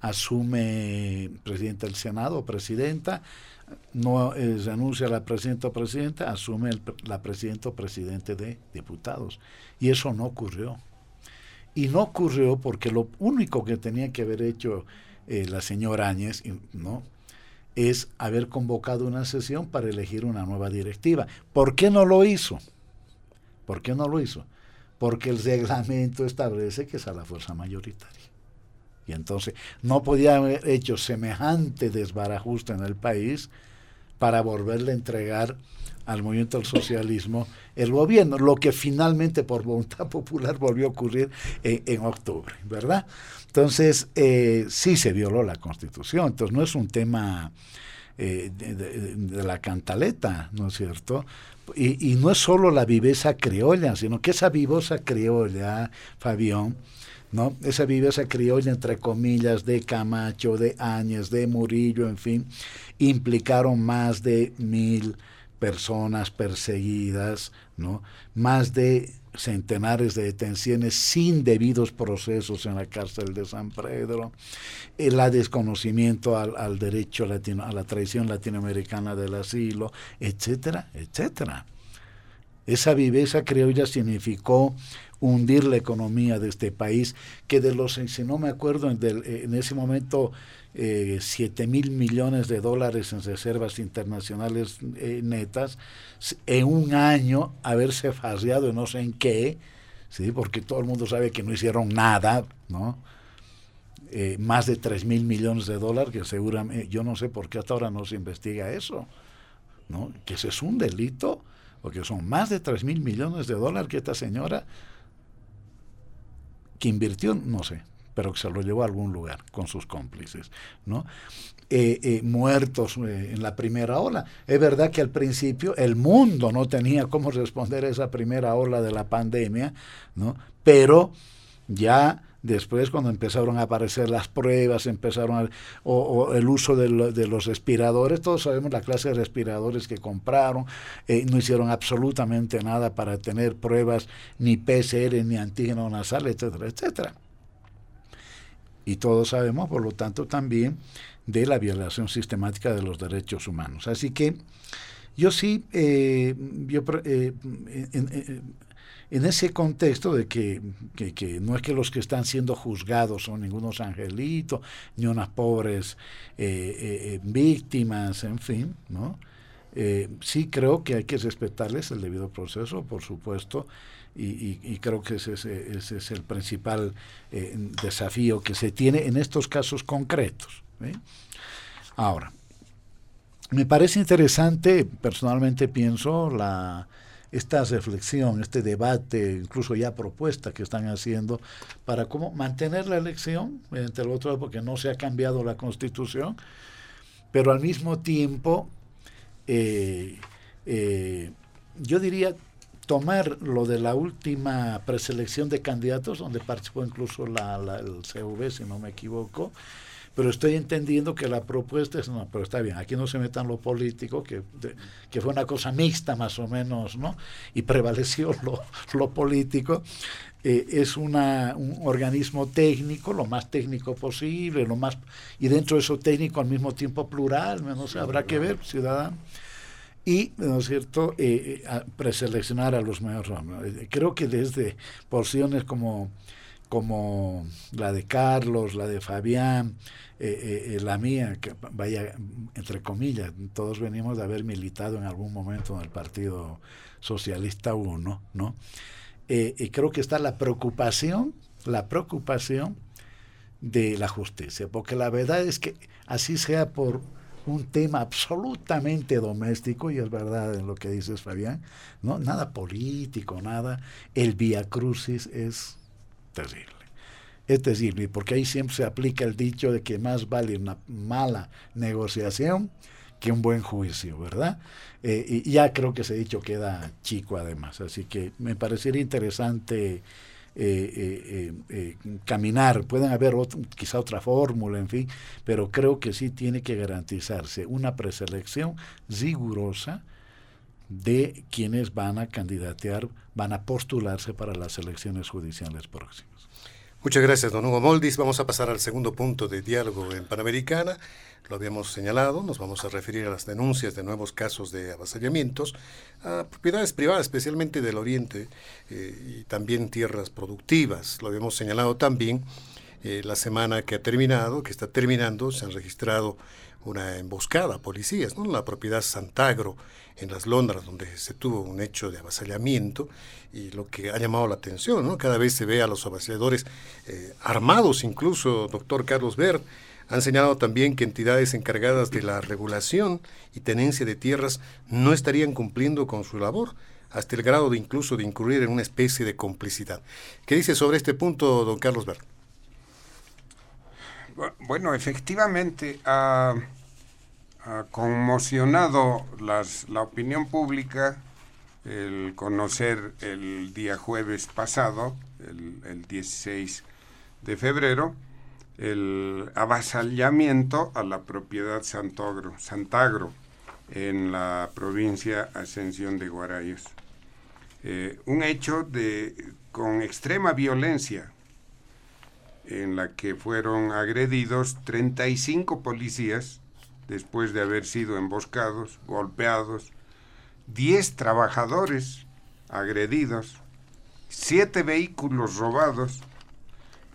asume el presidente del Senado o presidenta, no eh, se anuncia la presidenta o presidenta, asume la presidenta o presidente de diputados. Y eso no ocurrió. Y no ocurrió porque lo único que tenía que haber hecho eh, la señora Áñez, ¿no? es haber convocado una sesión para elegir una nueva directiva. ¿Por qué no lo hizo? ¿Por qué no lo hizo? Porque el reglamento establece que es a la fuerza mayoritaria. Y entonces no podía haber hecho semejante desbarajuste en el país para volverle a entregar al movimiento del socialismo el gobierno, lo que finalmente por voluntad <laughs> popular volvió a ocurrir en, octubre, ¿verdad? Entonces, eh, sí se violó la constitución, entonces no es un tema eh, de, la cantaleta, ¿no es cierto? Y, y, no es solo la viveza criolla, sino que esa viveza criolla, Fabián, ¿no? Esa viveza criolla, entre comillas, de Camacho, de Áñez, de Murillo, en fin, implicaron más de mil personas perseguidas, ¿no? Más de centenares de detenciones sin debidos procesos en la cárcel de San Pedro, el desconocimiento al, derecho latino, a la tradición latinoamericana del asilo, etcétera, etcétera. Esa viveza criolla significó hundir la economía de este país, que de los, si no me acuerdo, en, ese momento, eh, 7 mil millones de dólares en reservas internacionales eh, netas, en un año haberse farreado no sé en qué, ¿sí? porque todo el mundo sabe que no hicieron nada, ¿no? Eh, más de 3 mil millones de dólares, que seguramente, yo no sé por qué hasta ahora no se investiga eso, ¿no? que ese es un delito, porque son más de 3 mil millones de dólares que esta señora que invirtió, no sé, pero que se lo llevó a algún lugar con sus cómplices, ¿no? Eh, eh, muertos eh, en la primera ola. Es verdad que al principio el mundo no tenía cómo responder a esa primera ola de la pandemia, ¿no? Pero ya Después, cuando empezaron a aparecer las pruebas, empezaron a, o, el uso de, los respiradores, todos sabemos la clase de respiradores que compraron, no hicieron absolutamente nada para tener pruebas ni PCR, ni antígeno nasal, etcétera, etcétera. Y todos sabemos, por lo tanto, también de la violación sistemática de los derechos humanos. Así que yo sí, eh, yo, eh, en ese contexto de que, no es que los que están siendo juzgados son ningunos angelitos, ni unas pobres eh, víctimas, en fin, ¿no? sí creo que hay que respetarles el debido proceso, por supuesto, y, creo que ese, es el principal desafío que se tiene en estos casos concretos. Ahora, me parece interesante, personalmente pienso, la esta reflexión, este debate, incluso ya propuesta que están haciendo para cómo mantener la elección, entre el otro, porque no se ha cambiado la constitución, pero al mismo tiempo, eh, eh, yo diría tomar lo de la última preselección de candidatos, donde participó incluso la, el CV, si no me equivoco, pero estoy entendiendo que la propuesta es, no, pero está bien, aquí no se metan lo político, que, que fue una cosa mixta más o menos, ¿no? Y prevaleció <laughs> lo, lo político. Eh, es una, un organismo técnico, lo más técnico posible, lo más y dentro de eso técnico al mismo tiempo plural, no sé, habrá que ver, ciudadano. Y, ¿no es cierto?, eh, eh preseleccionar a los mejores. Creo que desde porciones como como la de Carlos, la de Fabián, eh, eh, eh, la mía, que vaya, entre comillas, todos venimos de haber militado en algún momento en el Partido Socialista 1, ¿no? y creo que está la preocupación, la preocupación de la justicia, porque la verdad es que así sea por un tema absolutamente doméstico, y es verdad en lo que dices, Fabián, ¿no? Nada político, nada. El via crucis es terrible. Es decir, porque ahí siempre se aplica el dicho de que más vale una mala negociación que un buen juicio, ¿verdad? Eh, y ya creo que ese dicho queda chico además, así que me parecería interesante eh, eh, caminar, pueden haber quizá otra fórmula, en fin, pero creo que sí tiene que garantizarse una preselección rigurosa de quienes van a candidatear, van a postularse para las elecciones judiciales próximas. Muchas gracias, don Hugo Moldis. Vamos a pasar al segundo punto de diálogo en Panamericana. Lo habíamos señalado, nos vamos a referir a las denuncias de nuevos casos de avasallamientos a propiedades privadas, especialmente del oriente eh, y también tierras productivas. Lo habíamos señalado también eh, la semana que ha terminado, que está terminando, se han registrado una emboscada a policías, ¿no? la propiedad Santagro en las Londras, donde se tuvo un hecho de avasallamiento y lo que ha llamado la atención, ¿no? cada vez se ve a los avasalladores eh, armados, incluso doctor Carlos Ver, Han señalado también que entidades encargadas de la regulación y tenencia de tierras no estarían cumpliendo con su labor, hasta el grado de incluso de incurrir en una especie de complicidad. ¿Qué dice sobre este punto, don Carlos Ver? Bueno, efectivamente ha, conmocionado la opinión pública el conocer el día jueves pasado, el, el 16 de febrero, el avasallamiento a la propiedad Santogro, Santagro en la provincia Ascensión de Guarayos. Eh, un hecho de, con extrema violencia en la que fueron agredidos 35 policías después de haber sido emboscados, golpeados, 10 trabajadores agredidos, 7 vehículos robados,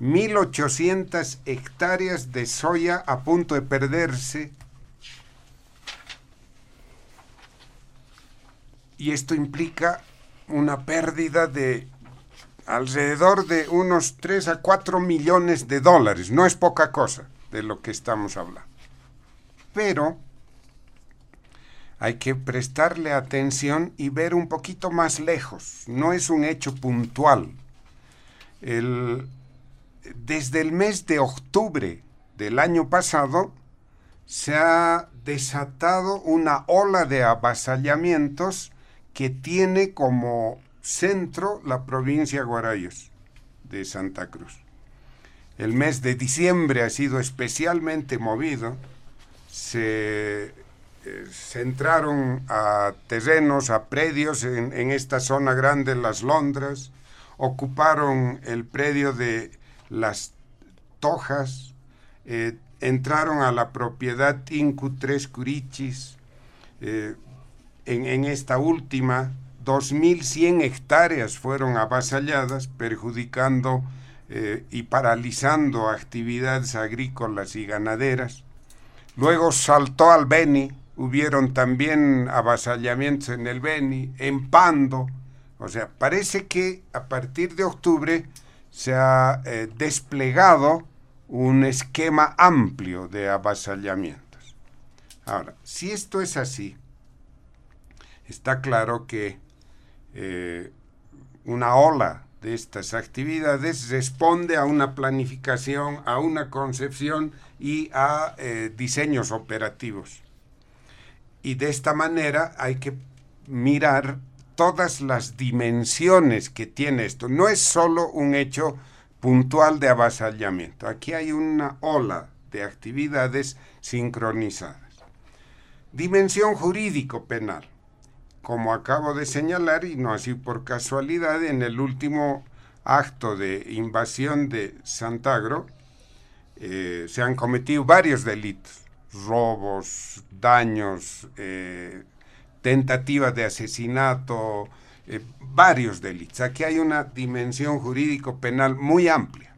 1.800 hectáreas de soya a punto de perderse. Y esto implica una pérdida de alrededor de unos 3 a 4 millones de dólares. No es poca cosa de lo que estamos hablando. Pero hay que prestarle atención y ver un poquito más lejos. No es un hecho puntual. desde el mes de octubre del año pasado se ha desatado una ola de avasallamientos que tiene como centro la provincia Guarayos de Santa Cruz. El mes de diciembre ha sido especialmente movido. Se, eh, entraron a terrenos, a predios en, esta zona grande, las Londras, ocuparon el predio de las Tojas, eh, entraron a la propiedad Incu Tres Curichis, eh, en, esta última, 2.100 hectáreas fueron avasalladas, perjudicando y paralizando actividades agrícolas y ganaderas. Luego saltó al Beni, hubieron también avasallamientos en el Beni, en Pando. O sea, parece que a partir de octubre se ha eh, desplegado un esquema amplio de avasallamientos. Ahora, si esto es así, está claro que eh, una ola de estas actividades responde a una planificación, a una concepción y a eh, diseños operativos. Y de esta manera hay que mirar todas las dimensiones que tiene esto. No es solo un hecho puntual de avasallamiento. Aquí hay una ola de actividades sincronizadas. Dimensión jurídico-penal como acabo de señalar, y no así por casualidad, en el último acto de invasión de Santagro eh, se han cometido varios delitos, robos, daños, eh, tentativas de asesinato, eh, varios delitos. Aquí hay una dimensión jurídico-penal muy amplia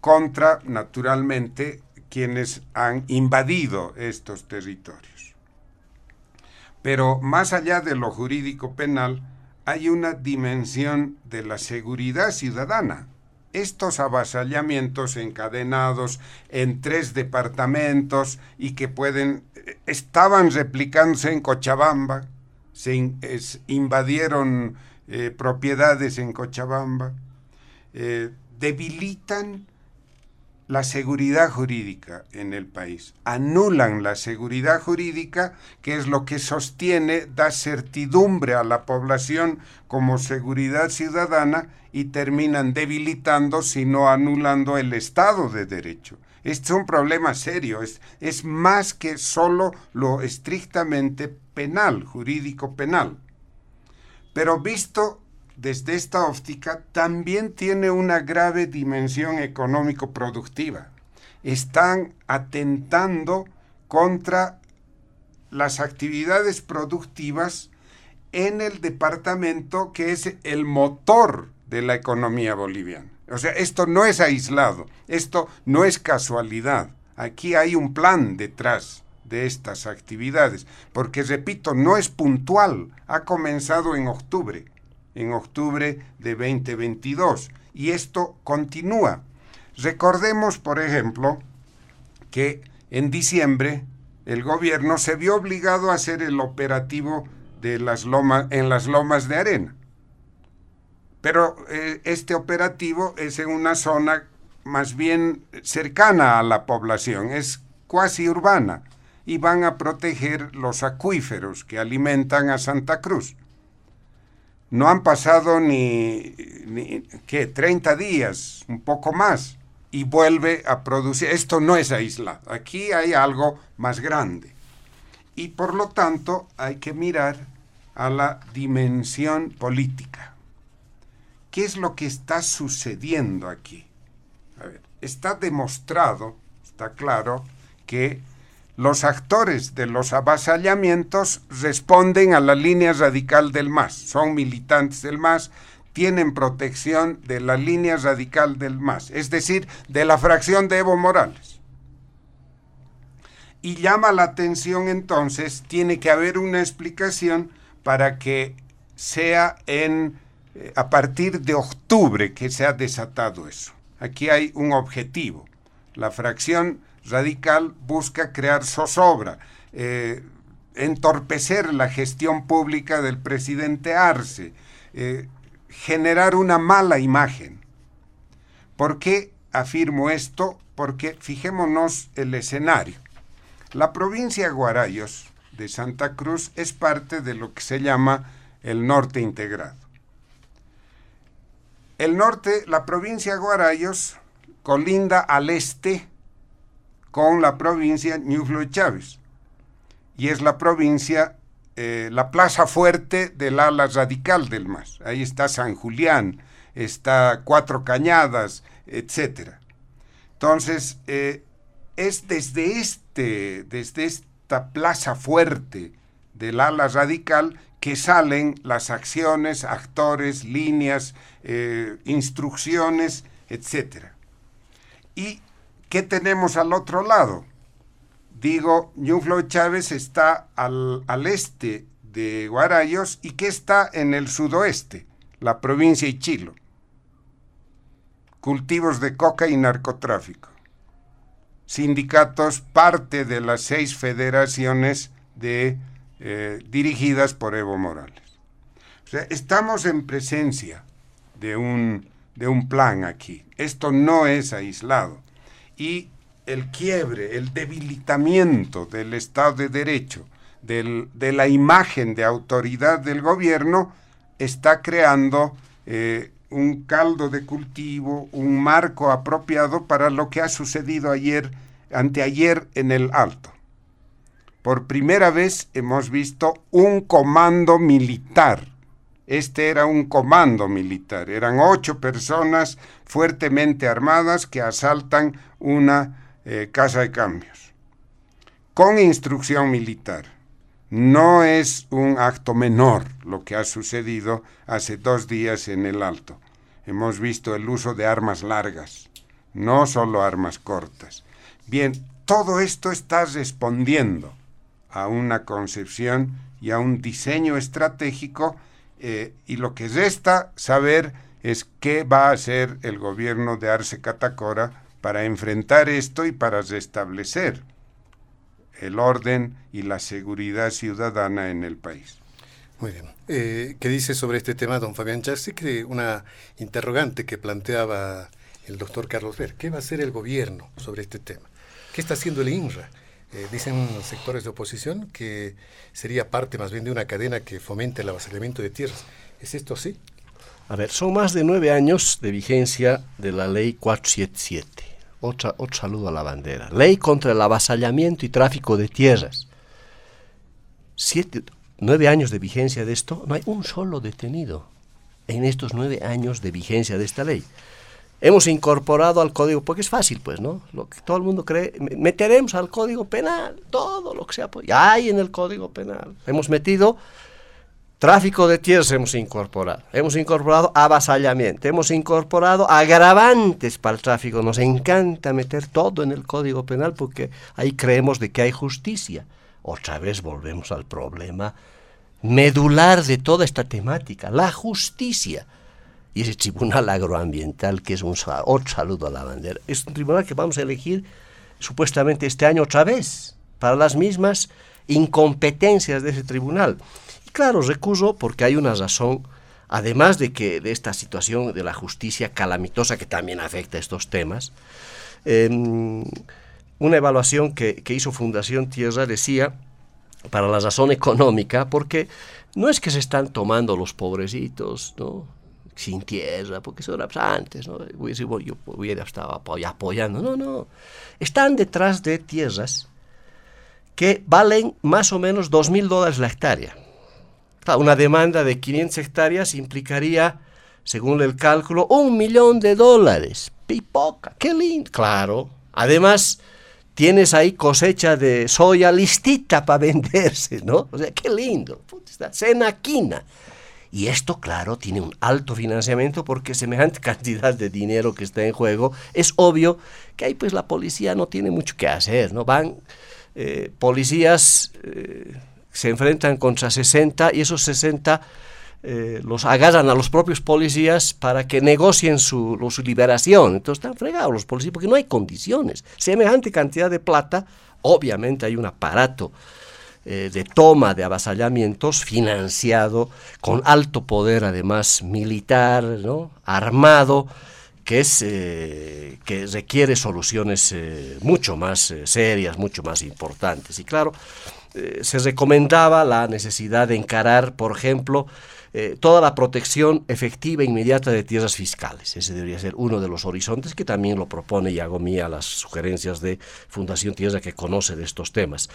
contra, naturalmente, quienes han invadido estos territorios. Pero más allá de lo jurídico penal, hay una dimensión de la seguridad ciudadana. Estos avasallamientos encadenados en tres departamentos y que pueden estaban replicándose en Cochabamba, se invadieron eh, propiedades en Cochabamba, eh, debilitan la seguridad jurídica en el país. Anulan la seguridad jurídica, que es lo que sostiene, da certidumbre a la población como seguridad ciudadana y terminan debilitando, sino anulando el Estado de Derecho. Este es un problema serio, es, es más que solo lo estrictamente penal, jurídico penal. Pero visto desde esta óptica también tiene una grave dimensión económico-productiva. Están atentando contra las actividades productivas en el departamento que es el motor de la economía boliviana. O sea, esto no es aislado, esto no es casualidad. Aquí hay un plan detrás de estas actividades, porque repito, no es puntual, ha comenzado en octubre en octubre de 2022. Y esto continúa. Recordemos, por ejemplo, que en diciembre el gobierno se vio obligado a hacer el operativo de las lomas, en las lomas de arena. Pero eh, este operativo es en una zona más bien cercana a la población, es cuasi urbana, y van a proteger los acuíferos que alimentan a Santa Cruz. No han pasado ni, ¿qué? 30 días, un poco más, y vuelve a producir. Esto no es aislado, aquí hay algo más grande. Y por lo tanto hay que mirar a la dimensión política. ¿Qué es lo que está sucediendo aquí? Está demostrado, está claro, que los actores de los avasallamientos responden a la línea radical del MAS, son militantes del MAS, tienen protección de la línea radical del MAS, es decir, de la fracción de Evo Morales. Y llama la atención entonces, tiene que haber una explicación para que sea en eh, a partir de octubre que se ha desatado eso. Aquí hay un objetivo. La fracción radical busca crear zozobra, eh, entorpecer la gestión pública del presidente Arce, eh, generar una mala imagen. ¿Por qué afirmo esto? Porque fijémonos el escenario. La provincia de Guarayos de Santa Cruz es parte de lo que se llama el norte integrado. El norte, la provincia de Guarayos, colinda al este con la provincia Ñuflo Chávez y es la provincia, eh, la plaza fuerte del ala radical del MAS. Ahí está San Julián, está Cuatro Cañadas, etc. Entonces, eh, es desde, este, desde esta plaza fuerte del ala radical que salen las acciones, actores, líneas, eh, instrucciones, etc. ¿Y qué tenemos al otro lado? Digo, Ñuflo Chávez está al, al este de Guarayos y que está en el sudoeste, la provincia de Chilo. Cultivos de coca y narcotráfico. Sindicatos, parte de las seis federaciones de eh, dirigidas por Evo Morales. O sea, estamos en presencia de un, de un plan aquí. Esto no es aislado. Y el quiebre, el debilitamiento del Estado de Derecho, del, de la imagen de autoridad del gobierno, está creando eh, un caldo de cultivo, un marco apropiado para lo que ha sucedido ayer, anteayer en el Alto por primera vez hemos visto un comando militar. Este era un comando militar. Eran ocho personas fuertemente armadas que asaltan una eh, casa de cambios. Con instrucción militar. No es un acto menor lo que ha sucedido hace dos días en el Alto. Hemos visto el uso de armas largas, no solo armas cortas. Bien, todo esto está respondiendo a una concepción y a un diseño estratégico eh, y lo que resta saber es qué va a hacer el gobierno de Arce Catacora para enfrentar esto y para restablecer el orden y la seguridad ciudadana en el país. Muy bien. Eh, ¿Qué dice sobre este tema don Fabián Chassi? Que una interrogante que planteaba el doctor Carlos Ver. ¿Qué va a hacer el gobierno sobre este tema? ¿Qué está haciendo el INRA? Eh, dicen sectores de oposición que sería parte más bien de una cadena que fomente el avasallamiento de tierras. ¿Es esto así? A ver, son más de nueve años de vigencia de la ley 477. Otra, otro saludo a la bandera. Ley contra el avasallamiento y tráfico de tierras. Siete, nueve años de vigencia de esto, no hay un solo detenido en estos nueve años de vigencia de esta ley hemos incorporado al código, porque es fácil, pues, ¿no? Lo que todo el mundo cree, meteremos al código penal todo lo que sea, ya hay en el código penal. Hemos metido tráfico de tierras, hemos incorporado, hemos incorporado avasallamiento, hemos incorporado agravantes para el tráfico. Nos encanta meter todo en el código penal porque ahí creemos de que hay justicia. Otra vez volvemos al problema medular de toda esta temática, la justicia y ese tribunal agroambiental, que es un otro saludo a la bandera, es un tribunal que vamos a elegir supuestamente este año otra vez, para las mismas incompetencias de ese tribunal. Y claro, recuso porque hay una razón, además de que de esta situación de la justicia calamitosa que también afecta a estos temas, em, una evaluación que, que hizo Fundación Tierra decía, para la razón económica, porque no es que se están tomando los pobrecitos, ¿no? Sin tierra, porque eso era antes, ¿no? yo hubiera estado apoyando. No, no. Están detrás de tierras que valen más o menos dos mil dólares la hectárea. Una demanda de 500 hectáreas implicaría, según el cálculo, un millón de dólares. Pipoca, qué lindo. Claro. Además, tienes ahí cosecha de soya listita para <laughs> venderse, ¿no? O sea, qué lindo. Senaquina. Y esto, claro, tiene un alto financiamiento porque semejante <laughs> cantidad de dinero que está en juego, es obvio que ahí pues la policía no tiene mucho que hacer, ¿no? Van eh, policías, eh, se enfrentan contra 60 y esos 60 eh, los agarran a los propios policías para que negocien su, su liberación. Entonces están fregados los policías porque no hay condiciones. Semejante cantidad de plata, obviamente hay un aparato eh, de toma de avasallamientos financiado con alto poder además militar, ¿no? armado, que, es, eh, que requiere soluciones eh, mucho más serias, mucho más importantes. Y claro, se recomendaba la necesidad de encarar, por ejemplo, eh, toda la protección efectiva e inmediata de tierras fiscales. Ese debería ser uno de los horizontes que también lo propone y hago mía las sugerencias de Fundación Tierra que conoce de estos temas.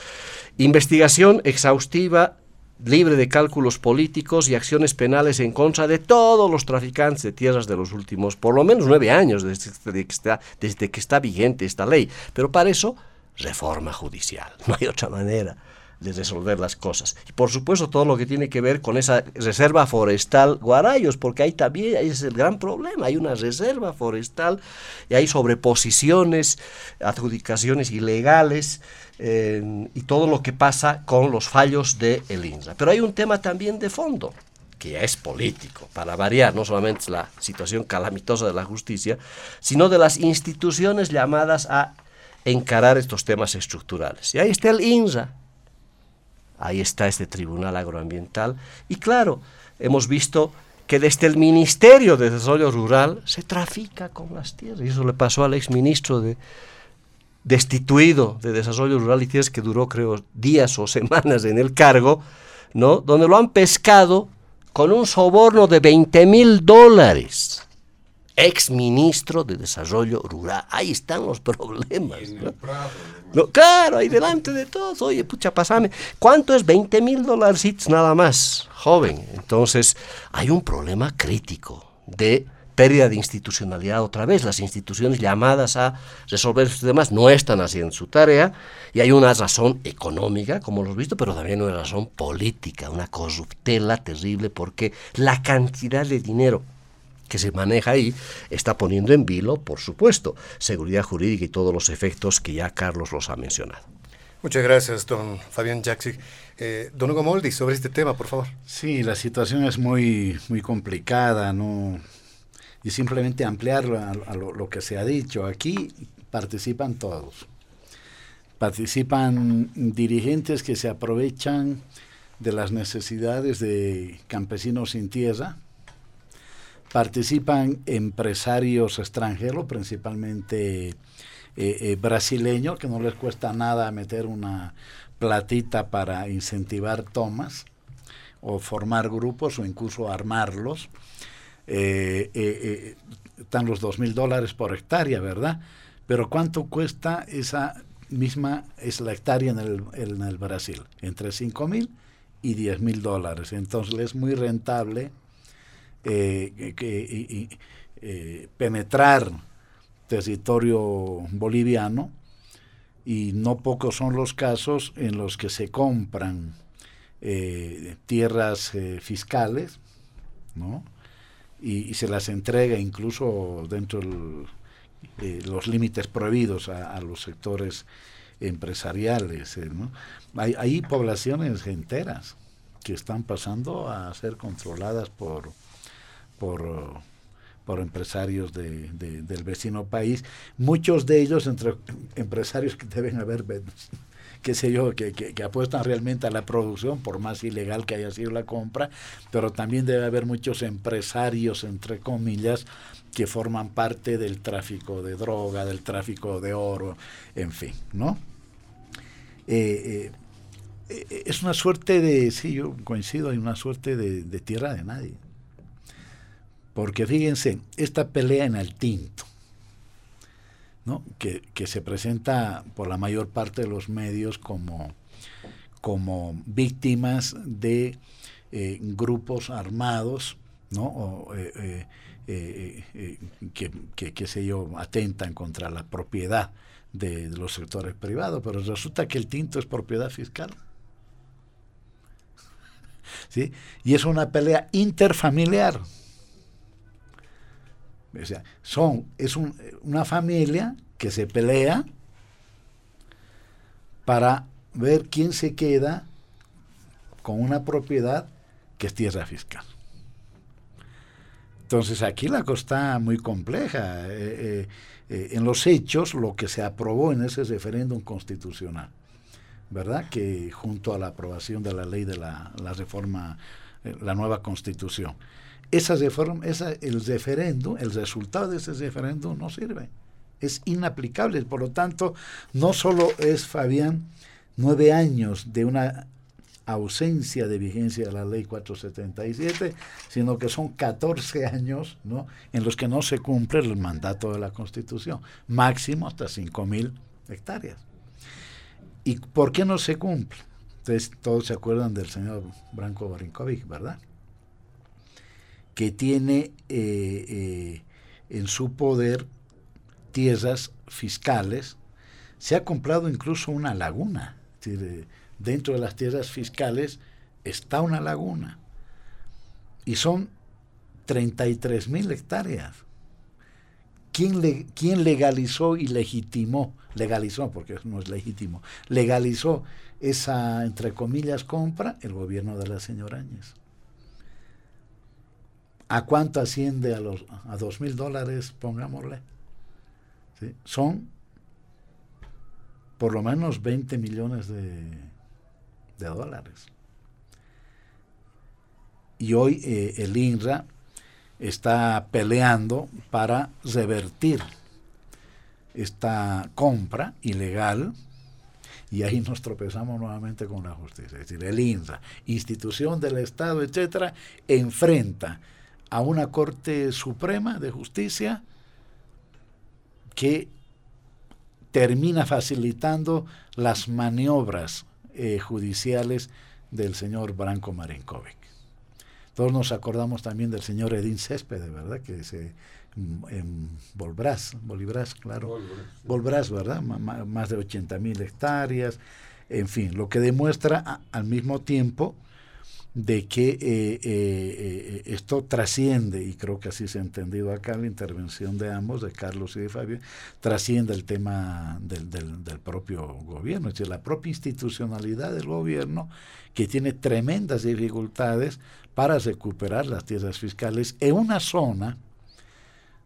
Investigación exhaustiva libre de cálculos políticos y acciones penales en contra de todos los traficantes de tierras de los últimos, por lo menos nueve años desde, que está, desde que está vigente esta ley. Pero para eso, reforma judicial. <laughs> No hay otra manera de resolver las cosas. Y por supuesto todo lo que tiene que ver con esa reserva forestal Guarayos, porque ahí también es el gran problema, hay una reserva forestal y hay sobreposiciones, adjudicaciones ilegales y todo lo que pasa con los fallos de el INSA. Pero hay un tema también de fondo que es político, para variar, no solamente la situación calamitosa de la justicia, sino de las instituciones llamadas a encarar estos temas estructurales. Y ahí está el INSA, Ahí está este Tribunal Agroambiental. Y claro, hemos visto que desde el Ministerio de Desarrollo Rural se trafica con las tierras. Y eso le pasó al exministro de, destituido de Desarrollo Rural y Tierras, que duró creo días o <laughs> semanas en el cargo, ¿no? donde lo han pescado con un soborno de 20 mil dólares ex ministro de Desarrollo Rural. Ahí están los problemas. ¿no? claro, ahí delante de todos. Oye, pucha, pasame. ¿Cuánto es 20 mil dólares nada más, joven? Entonces, hay un problema crítico de pérdida de institucionalidad otra vez. Las instituciones llamadas a resolver estos temas no están haciendo su tarea y hay una razón económica, como lo hemos visto, pero también una razón política, una corruptela terrible porque la cantidad de dinero que se maneja ahí está poniendo en vilo, por supuesto, seguridad jurídica y todos los efectos que ya Carlos los ha mencionado. Muchas gracias, don Fabián Jaxi. Eh, don Hugo Moldi, sobre este tema, por favor. Sí, la situación es muy, muy complicada, ¿no? Y simplemente ampliar a, lo, que se ha dicho. Aquí participan todos. Participan dirigentes que se aprovechan de las necesidades de campesinos sin tierra, participan empresarios extranjeros, principalmente eh, eh, brasileños, que no les cuesta nada meter una platita para incentivar tomas o formar grupos o incluso armarlos. Eh, están los dos mil dólares por hectárea, ¿verdad? Pero ¿cuánto cuesta esa misma, la hectárea en el, en el Brasil? Entre cinco mil y diez mil dólares. Entonces es muy rentable eh, que, eh, penetrar territorio boliviano y no pocos son los casos en los que se compran eh, tierras fiscales, ¿no? Y, se las entrega incluso dentro de los límites prohibidos a, los sectores empresariales. Hay, hay poblaciones enteras que están pasando a ser controladas por, por, por empresarios de, del vecino país, muchos de ellos entre empresarios que deben haber, qué sé yo, que, que, apuestan realmente a la producción, por más ilegal que haya sido la compra, pero también debe haber muchos empresarios, entre comillas, que forman parte del tráfico de droga, del tráfico de oro, en fin, ¿no? Eh, eh, es una suerte de, sí, yo coincido, hay una suerte de, de tierra de nadie. Porque fíjense, esta pelea en el tinto, ¿no? que, se presenta por la mayor parte de los medios como, como víctimas de eh, grupos armados, ¿no? Eh, eh, que, que, qué sé yo, atentan contra la propiedad de, de, los sectores privados, pero resulta que el tinto es propiedad fiscal. <laughs> ¿Sí? Y es una pelea interfamiliar. O sea, son, es una familia que se pelea para ver quién se queda con una propiedad que es tierra fiscal. Entonces aquí la cosa está muy compleja. Eh, eh, eh, en los hechos, lo que se aprobó en ese referéndum constitucional, ¿verdad? Que junto a la aprobación de la ley de la, la reforma, la nueva constitución, esa reforma, esa, el referéndum, el resultado de ese referéndum no sirve. Es inaplicable. Por lo tanto, no solo es, Fabián, nueve años de una ausencia de vigencia de la ley 477, sino que son 14 años ¿no? en los que no se cumple el mandato de la Constitución, máximo hasta 5.000 hectáreas. ¿Y por qué no se cumple? Entonces, todos se acuerdan del señor Branco Barinkovic, ¿verdad? Que tiene eh, eh, en su poder tierras fiscales. Se ha comprado incluso una laguna. dentro de las tierras fiscales está una laguna. Y son 33 mil hectáreas. ¿Quién, ¿Quién, legalizó y legitimó? Legalizó, porque no es legítimo. Legalizó esa, entre comillas, compra el gobierno de la señora Áñez. ¿A cuánto asciende a los a dos mil dólares, pongámosle? Son por lo menos 20 millones de, dólares. Y hoy eh, el INRA está peleando para revertir esta compra ilegal y ahí nos tropezamos nuevamente con la justicia. Es decir, el INRA, institución del Estado, etcétera, enfrenta a una Corte Suprema de Justicia que termina facilitando las maniobras eh, judiciales del señor Branco Marinkovic. Todos nos acordamos también del señor Edín Céspedes, ¿verdad? Que se mm, Volbrás, Bolibras, claro. Volbrás, ¿verdad? más de 80 mil hectáreas. En fin, lo que demuestra al mismo tiempo de que eh, eh, eh, esto trasciende, y creo que así se ha entendido acá la intervención de ambos, de Carlos y de Fabio, trasciende el tema del, del, propio gobierno, es decir, la propia institucionalidad del gobierno que tiene tremendas dificultades para recuperar las tierras fiscales en una zona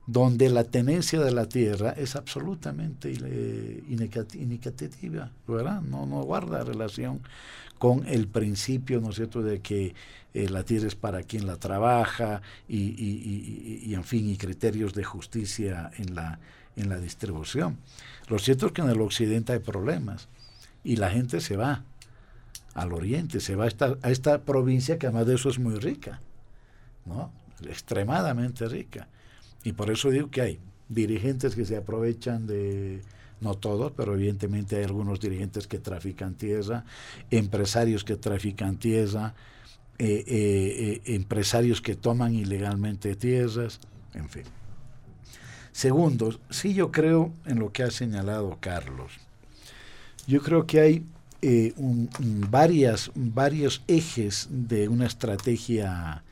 donde la tenencia de la tierra es absolutamente inequitativa, ¿verdad? No, no guarda relación con el principio, ¿no es cierto?, de que eh, la tierra es para quien la trabaja y, en fin, y criterios de justicia en la, en la distribución. Lo cierto es que en el occidente hay problemas y la gente se va al oriente, se va a esta, a esta provincia que además de eso es muy rica, ¿no? extremadamente rica. Y por eso digo que hay dirigentes que se aprovechan de, no todos, pero evidentemente hay algunos dirigentes que trafican tierra, empresarios que trafican tierra, eh, eh, eh, empresarios que toman ilegalmente tierras, en fin. Segundo, sí yo creo en lo que ha señalado Carlos. Yo creo que hay varias, varios ejes de una estrategia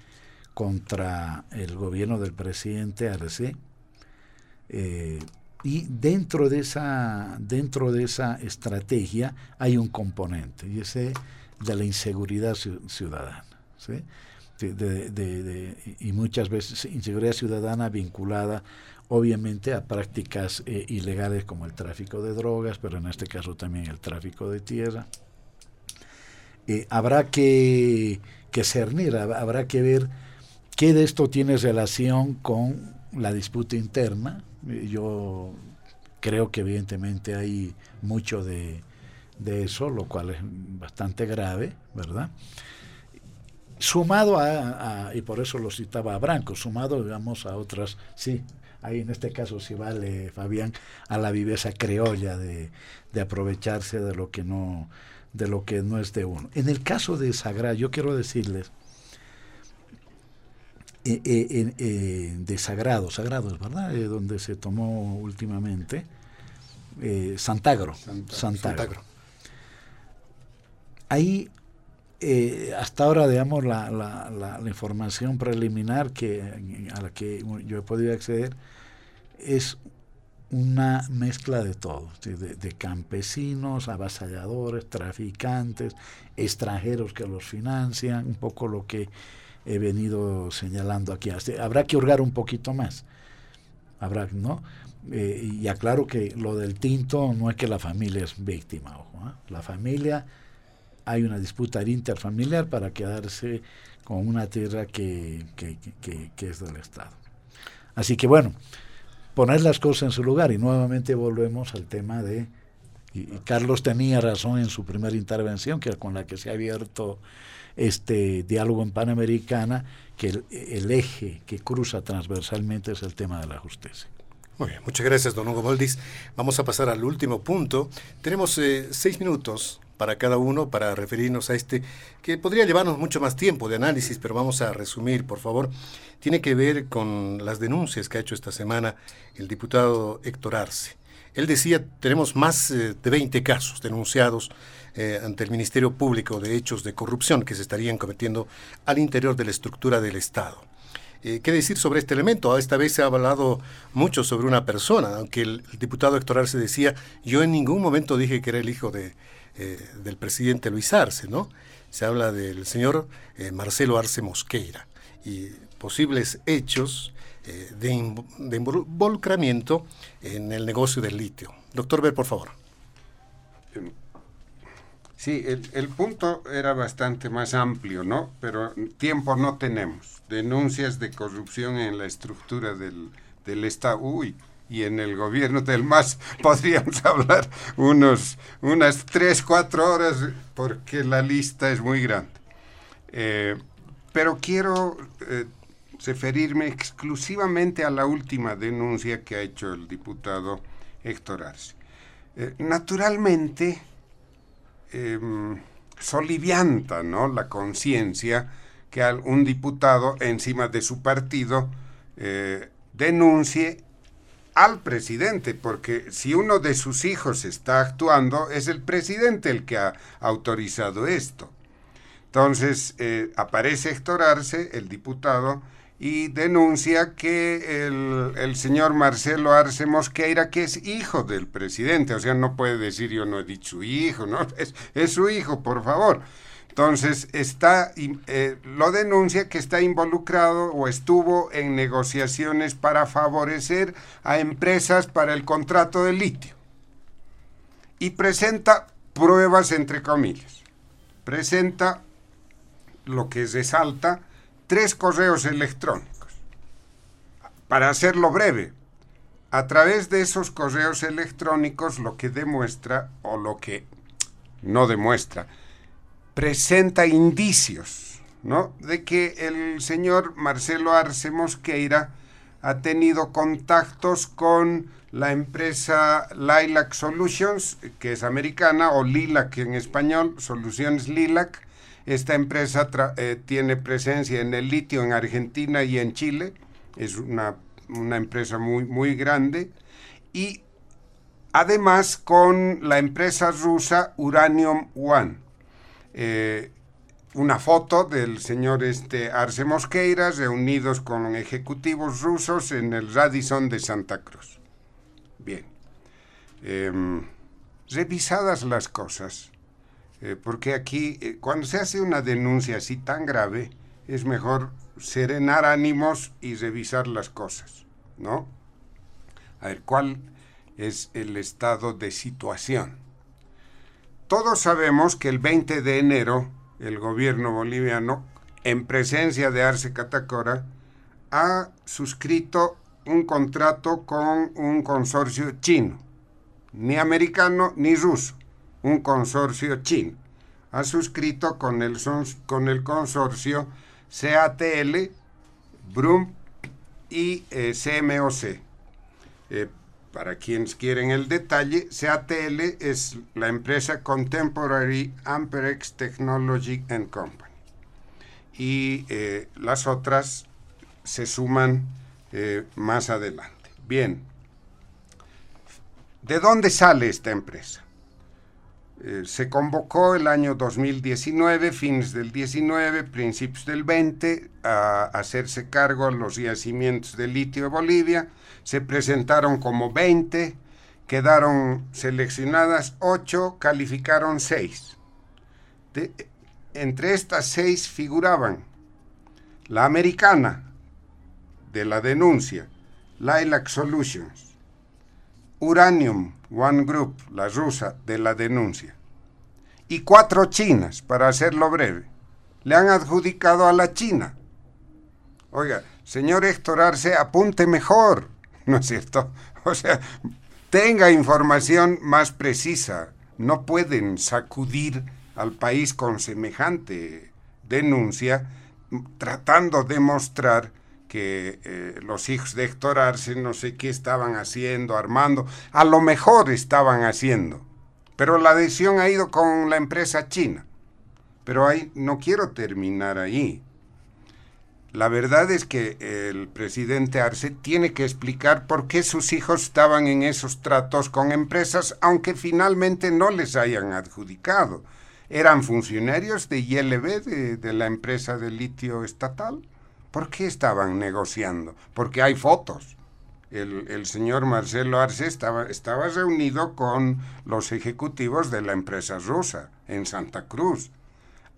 contra el gobierno del presidente Arce. Y dentro de esa, dentro de esa estrategia hay un componente, y ese de la inseguridad ciudadana. y muchas veces inseguridad ciudadana vinculada obviamente a prácticas eh, ilegales como el tráfico de drogas, pero en este caso también el tráfico de tierra. Eh, habrá que, que cernir, habrá que ver qué de esto tiene relación con la disputa interna. Eh, yo creo que evidentemente hay mucho de, de eso, lo cual es bastante grave, ¿verdad? Sumado a, y por eso lo citaba a Branco, sumado, digamos, a otras, sí, ahí en este caso sí vale, Fabián, a la viveza criolla de, de aprovecharse de lo que no de lo que no es de uno. En el caso de Sagrado, yo quiero decirles, eh, eh, eh, de Sagrado, Sagrado es verdad, donde se tomó últimamente, Santagro, Santagro. Ahí, hasta ahora, digamos, la, la, la, información preliminar que, a la que yo he podido acceder es una mezcla de todo, de, campesinos, avasalladores, traficantes, extranjeros que los financian, un poco lo que he venido señalando aquí. Habrá que hurgar un poquito más. Habrá, ¿no? Eh, y aclaro que lo del tinto no es que la familia es víctima, ojo, ¿eh? la familia hay una disputa interfamiliar para quedarse con una tierra que, que, que es del Estado. Así que bueno, poner las cosas en su lugar y nuevamente volvemos al tema de y, Carlos tenía razón en su primera intervención que con la que se ha abierto este diálogo en Panamericana que el, eje que cruza transversalmente es el tema de la justicia. Muy bien, muchas gracias, don Hugo Moldis. Vamos a pasar al último punto. Tenemos eh, seis minutos para cada uno para referirnos a este, que podría llevarnos mucho más tiempo de análisis, pero vamos a resumir, por favor. Tiene que ver con las denuncias que ha hecho esta semana el diputado Héctor Arce. Él decía, tenemos más eh, de 20 casos denunciados eh, ante el Ministerio Público de hechos de corrupción que se estarían cometiendo al interior de la estructura del Estado. Eh, ¿Qué decir sobre este elemento? Esta vez se ha hablado mucho sobre una persona, aunque el, diputado Héctor Arce decía, yo en ningún momento dije que era el hijo de, del presidente Luis Arce, ¿no? Se habla del señor Marcelo Arce Mosqueira y posibles hechos eh, de, involucramiento en el negocio del litio. Doctor Ver, por favor. Sí, el, punto era bastante más amplio, ¿no? Pero tiempo no tenemos. Denuncias de corrupción en la estructura del, del Estado. Uy, y en el gobierno del MAS <laughs> podríamos hablar unos, unas tres, cuatro horas porque la lista es muy grande. Eh, pero quiero eh, referirme exclusivamente a la última denuncia que ha hecho el diputado Héctor Arce. Eh, naturalmente, em, solivianta ¿no? la conciencia que un diputado encima de su partido denuncie al presidente, porque si uno de sus hijos está actuando, es el presidente el que ha autorizado esto. Entonces eh, aparece Héctor Arce, el diputado, y denuncia que el, señor Marcelo Arce Mosqueira, que es hijo del presidente, o sea, no puede decir yo no he dicho hijo, no, <laughs> es, es su hijo, por favor. Entonces, está, eh, lo denuncia que está involucrado o estuvo en negociaciones para favorecer a empresas para el contrato de litio. Y presenta pruebas entre comillas. Presenta lo que resalta tres correos electrónicos. Para hacerlo breve, a través de esos correos electrónicos lo que demuestra o lo que no demuestra, presenta indicios ¿no? de que el señor Marcelo Arce Mosqueira ha tenido contactos con la empresa Lilac Solutions, que es americana, o Lilac en español, Soluciones Lilac. Esta empresa eh, tiene presencia en el litio en Argentina y en Chile. Es una, una empresa muy, muy grande. Y además con la empresa rusa Uranium One eh, una foto del señor este Arce Mosqueira reunidos con ejecutivos rusos en el Radisson de Santa Cruz. Bien. Em, revisadas las cosas, eh, porque aquí, eh, cuando se hace una denuncia así tan grave, es mejor serenar ánimos y revisar las cosas, ¿no? A ver, ¿cuál es el estado de situación? Todos sabemos que el 20 de enero el gobierno boliviano, en presencia de Arce Catacora, ha suscrito un contrato con un consorcio chino, ni americano ni ruso, un consorcio chino. Ha suscrito con el, con el consorcio CATL, BRUM y eh, CMOC. Eh, para quienes quieren el detalle, CATL es la empresa Contemporary Amperex Technology and Company. Y eh, las otras se suman más adelante. Bien, ¿de dónde sale esta empresa? Eh, se convocó el año 2019, fines del 19, principios del 20, a hacerse cargo de los yacimientos de litio de Bolivia. Se presentaron como 20, quedaron seleccionadas 8, calificaron 6. entre estas 6 figuraban la americana de la denuncia, Lilac Solutions, Uranium One Group, la rusa, de la denuncia. Y cuatro chinas, para hacerlo breve. Le han adjudicado a la China. Oiga, señor Héctor Arce, apunte mejor, <laughs> ¿no es cierto? O sea, tenga información más precisa. No pueden sacudir al país con semejante denuncia tratando de mostrar que eh, los hijos de Héctor Arce no sé qué estaban haciendo, armando, a lo mejor estaban haciendo, pero la decisión ha ido con la empresa china. Pero ahí no quiero terminar ahí. La verdad es que el presidente Arce tiene que explicar por qué sus hijos estaban en esos tratos con empresas, aunque finalmente no les hayan adjudicado. ¿Eran funcionarios de ILB, de, de la empresa de litio estatal? ¿Por qué estaban negociando? Porque hay fotos. El, señor Marcelo Arce estaba, estaba reunido con los ejecutivos de la empresa rusa en Santa Cruz.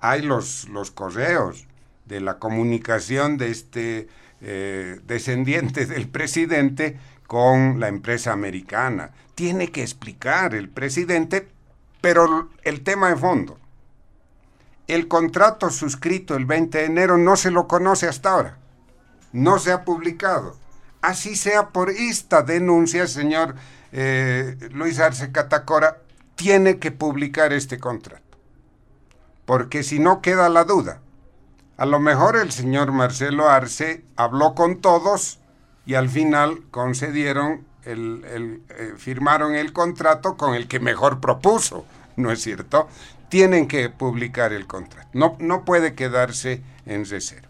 Hay los, los correos de la comunicación de este eh, descendiente del presidente con la empresa americana. Tiene que explicar el presidente, pero el tema de fondo. El contrato suscrito el 20 de enero no se lo conoce hasta ahora. No se ha publicado. Así sea por esta denuncia, señor eh, Luis Arce Catacora, tiene que publicar este contrato. Porque si no queda la duda. A lo mejor el señor Marcelo Arce habló con todos y al final concedieron, el, eh, firmaron el contrato con el que mejor propuso, ¿no es cierto? Tienen que publicar el contrato. No, no puede quedarse en reserva.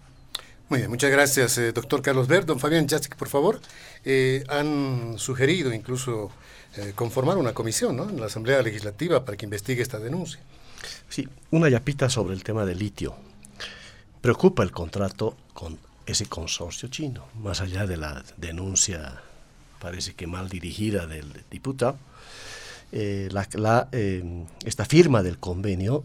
Muy bien, muchas gracias, eh, doctor Carlos Ver. Don Fabián Yasik, por favor. Eh, han sugerido incluso eh, conformar una comisión ¿no? en la Asamblea Legislativa para que investigue esta denuncia. Sí, una yapita sobre el tema del litio. Preocupa el contrato con ese consorcio chino, más allá de la denuncia, parece que mal dirigida del diputado eh, la, eh, esta firma del convenio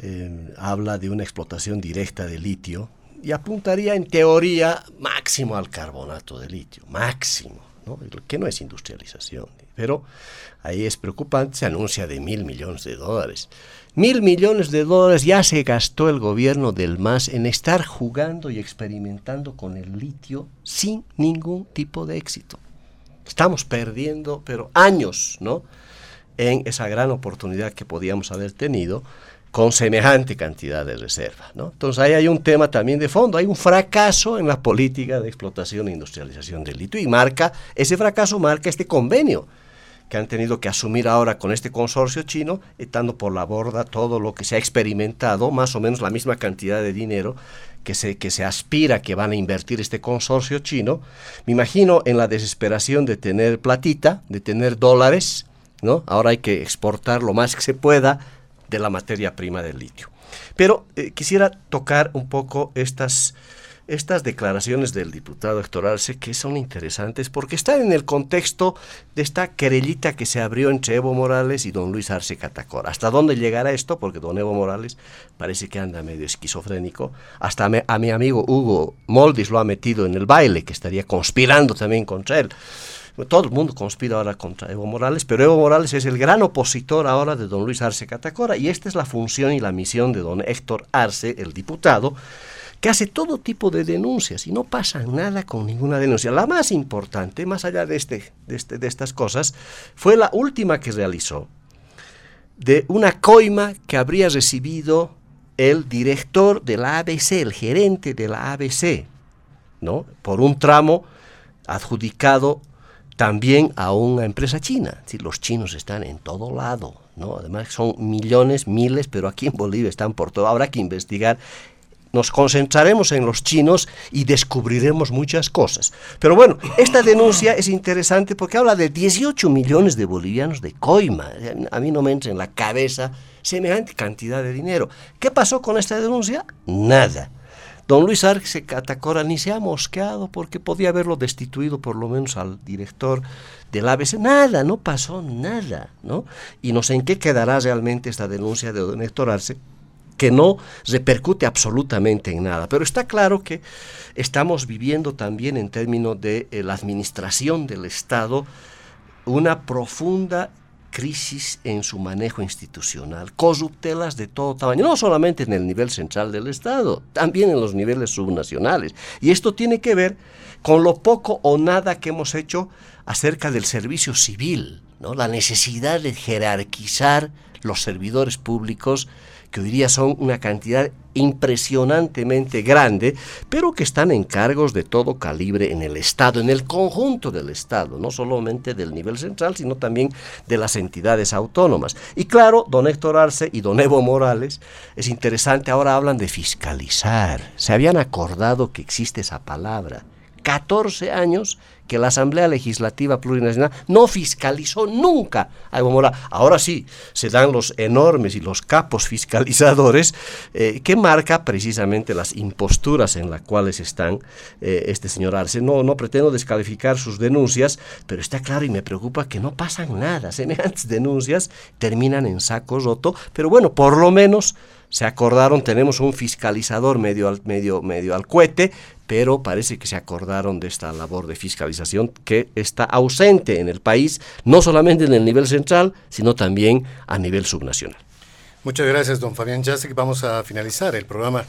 eh, habla de una explotación directa de litio y apuntaría en teoría máximo al carbonato de litio, máximo, ¿no? que no es industrialización. Pero ahí es preocupante, se anuncia de mil millones de dólares. Mil millones de dólares ya se gastó el gobierno del MAS en estar jugando y experimentando con el litio sin ningún tipo de éxito. Estamos perdiendo, pero años, ¿no? En esa gran oportunidad que podíamos haber tenido con semejante cantidad de reserva. ¿no? Entonces ahí hay un tema también de fondo, hay un fracaso en la política de explotación e industrialización del litio y marca, ese fracaso marca este convenio que han tenido que asumir ahora con este consorcio chino, estando por la borda todo lo que se ha experimentado, más o menos la misma cantidad de dinero que se, que se aspira que van a invertir este consorcio chino. Me imagino en la desesperación de tener platita, de tener dólares, Ahora hay que exportar lo más que se pueda de la materia prima del litio. Pero eh, quisiera tocar un poco estas estas declaraciones del diputado Héctor Arce que son interesantes porque están en el contexto de esta querellita que se abrió entre Evo Morales y don Luis Arce Catacora. ¿Hasta dónde llegará esto? Porque don Evo Morales parece que anda medio esquizofrénico. Hasta a mi amigo Hugo Moldis lo ha metido en el baile, que estaría conspirando también contra él. Todo el mundo conspira ahora contra Evo Morales, pero Evo Morales es el gran opositor ahora de don Luis Arce Catacora y esta es la función y la misión de don Héctor Arce, el diputado, que hace todo tipo de denuncias y no pasa nada con ninguna denuncia. La más importante, más allá de, este, de, este, de estas cosas, fue la última que realizó, de una coima que habría recibido el director de la ABC, el gerente de la ABC, ¿no? por un tramo adjudicado también a una empresa china. Si los chinos están en todo lado, ¿no? Además son millones, miles, pero aquí en Bolivia están por todo. Habrá que investigar. Nos concentraremos en los chinos y descubriremos muchas cosas. Pero bueno, esta denuncia es interesante porque habla de 18 millones de bolivianos de coima. A mí no me entra en la cabeza semejante cantidad de dinero. ¿Qué pasó con esta denuncia? Nada. Don Luis Arce Catacora ni se ha mosqueado porque podía haberlo destituido por lo menos al director del ABC. Nada, no pasó nada, ¿no? Y no sé en qué quedará realmente esta denuncia de don Héctor Arce, que no repercute absolutamente en nada. Pero está claro que estamos viviendo también en términos de eh, la administración del Estado una profunda crisis en su manejo institucional, corruptelas de todo tamaño, no solamente en el nivel central del Estado, también en los niveles subnacionales. Y esto tiene que ver con lo poco o nada que hemos hecho acerca del servicio civil, ¿no? la necesidad de jerarquizar los servidores públicos que hoy día son una cantidad impresionantemente grande, pero que están en cargos de todo calibre en el Estado, en el conjunto del Estado, no solamente del nivel central, sino también de las entidades autónomas. Y claro, don Héctor Arce y don Evo Morales, es interesante, ahora hablan de fiscalizar. Se habían acordado que existe esa palabra. 14 años que la Asamblea Legislativa Plurinacional no fiscalizó nunca a Evo. Ahora sí, se dan los enormes y los capos fiscalizadores eh, que marca precisamente las imposturas en las cuales están eh, este señor Arce. No, no pretendo descalificar sus denuncias, pero está claro y me preocupa que no pasan nada. <laughs> Semejantes denuncias terminan en saco roto, pero bueno, por lo menos se acordaron, tenemos un fiscalizador medio al, medio, medio al cohete, pero parece que se acordaron de esta labor de fiscalización que está ausente en el país, no solamente en el nivel central, sino también a nivel subnacional. Muchas gracias, don Fabián Jacek. Vamos a finalizar el programa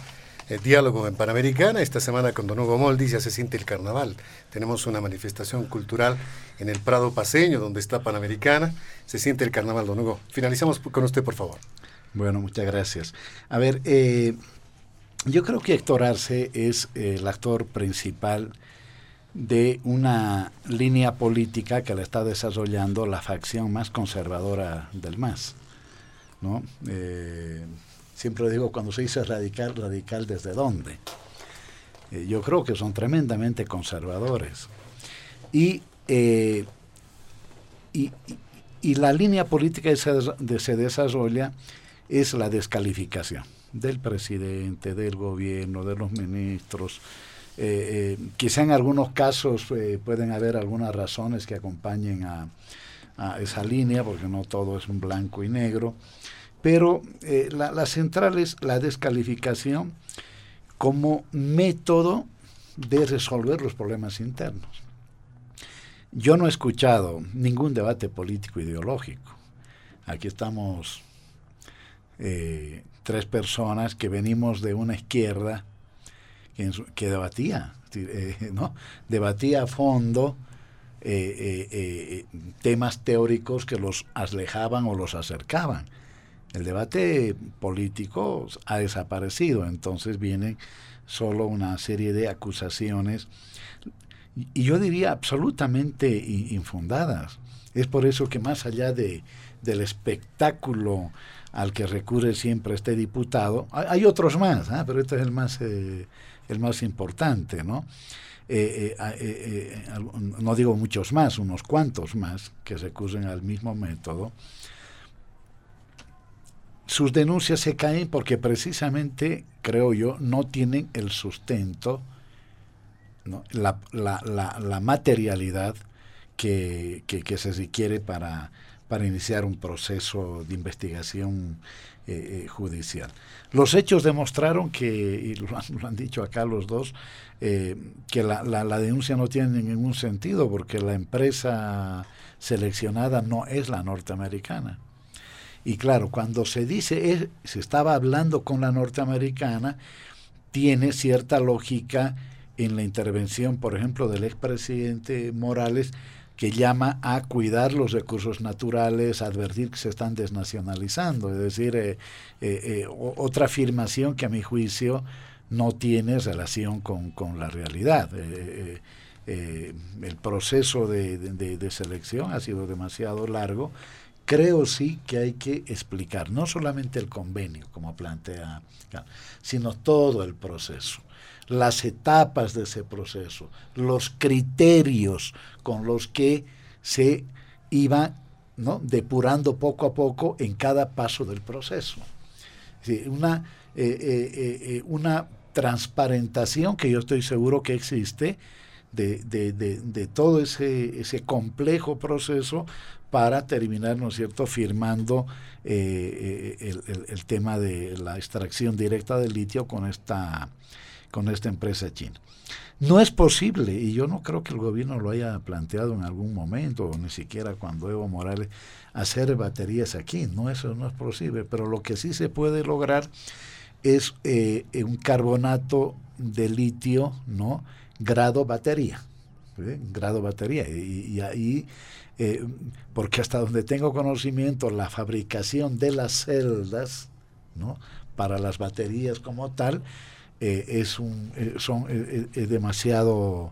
el eh, Diálogo en Panamericana. Esta semana con don Hugo Moldi ya se siente el carnaval. Tenemos una manifestación cultural en el Prado Paseño, donde está Panamericana. Se siente el carnaval, don Hugo. Finalizamos con usted, por favor. Bueno, muchas gracias. A ver, eh, yo creo que Héctor Arce es eh, el actor principal de una línea política que la está desarrollando la facción más conservadora del MAS. ¿no? Eh, siempre digo, cuando se dice radical, radical desde dónde. Eh, yo creo que son tremendamente conservadores. Y, y, y, la línea política que se desarrolla es la descalificación del presidente, del gobierno, de los ministros. Eh, eh, quizá en algunos casos eh, pueden haber algunas razones que acompañen a, esa línea, porque no todo es un blanco y negro, pero la, la central es la descalificación como método de resolver los problemas internos. Yo no he escuchado ningún debate político ideológico. Aquí estamos eh, tres personas que venimos de una izquierda que, debatía, eh, <laughs> ¿no? debatía a fondo eh, temas teóricos que los alejaban o los acercaban. El debate político ha desaparecido, entonces vienen solo una serie de acusaciones, y yo diría absolutamente infundadas. Es por eso que más allá de, del espectáculo al que recurre siempre este diputado. Hay, otros más, ¿ah? pero este es el más, eh, el más importante, ¿no? Eh, eh, no digo muchos más, unos cuantos más que recurren al mismo método. Sus denuncias se caen porque precisamente, creo yo, no tienen el sustento la, materialidad que, se requiere para, para iniciar un proceso de investigación eh, eh, judicial. Los hechos demostraron que, y lo han, dicho acá los dos, eh, que la, la, denuncia no tiene ningún sentido porque la empresa seleccionada no es la norteamericana. Y claro, cuando se dice, se estaba hablando con la norteamericana, tiene cierta lógica en la intervención, por ejemplo, del expresidente Morales, que llama a cuidar los recursos naturales, a advertir que se están desnacionalizando. Es decir, eh, eh, eh, otra afirmación que a mi juicio no tiene relación con, la realidad. el proceso de, selección ha sido demasiado largo. Creo sí que hay que explicar no solamente el convenio, como plantea, sino todo el proceso las etapas de ese proceso, los criterios con los que se iba depurando poco a poco en cada paso del proceso. una, eh, eh, eh, una transparentación que yo estoy seguro que existe de, todo ese, ese, complejo proceso para terminar, ¿no es cierto?, firmando el, tema de la extracción directa del litio con esta con esta empresa china. No es posible, y yo no creo que el gobierno lo haya planteado en algún momento, ni siquiera cuando Evo Morales, hacer baterías aquí. No, eso no es posible, pero lo que sí se puede lograr es eh, un carbonato de litio, ¿no? Grado batería. Grado batería. Y, ahí, eh, porque hasta donde tengo conocimiento, la fabricación de las celdas, ¿no? Para las baterías como tal, eh, es, un, eh, son, eh, es demasiado,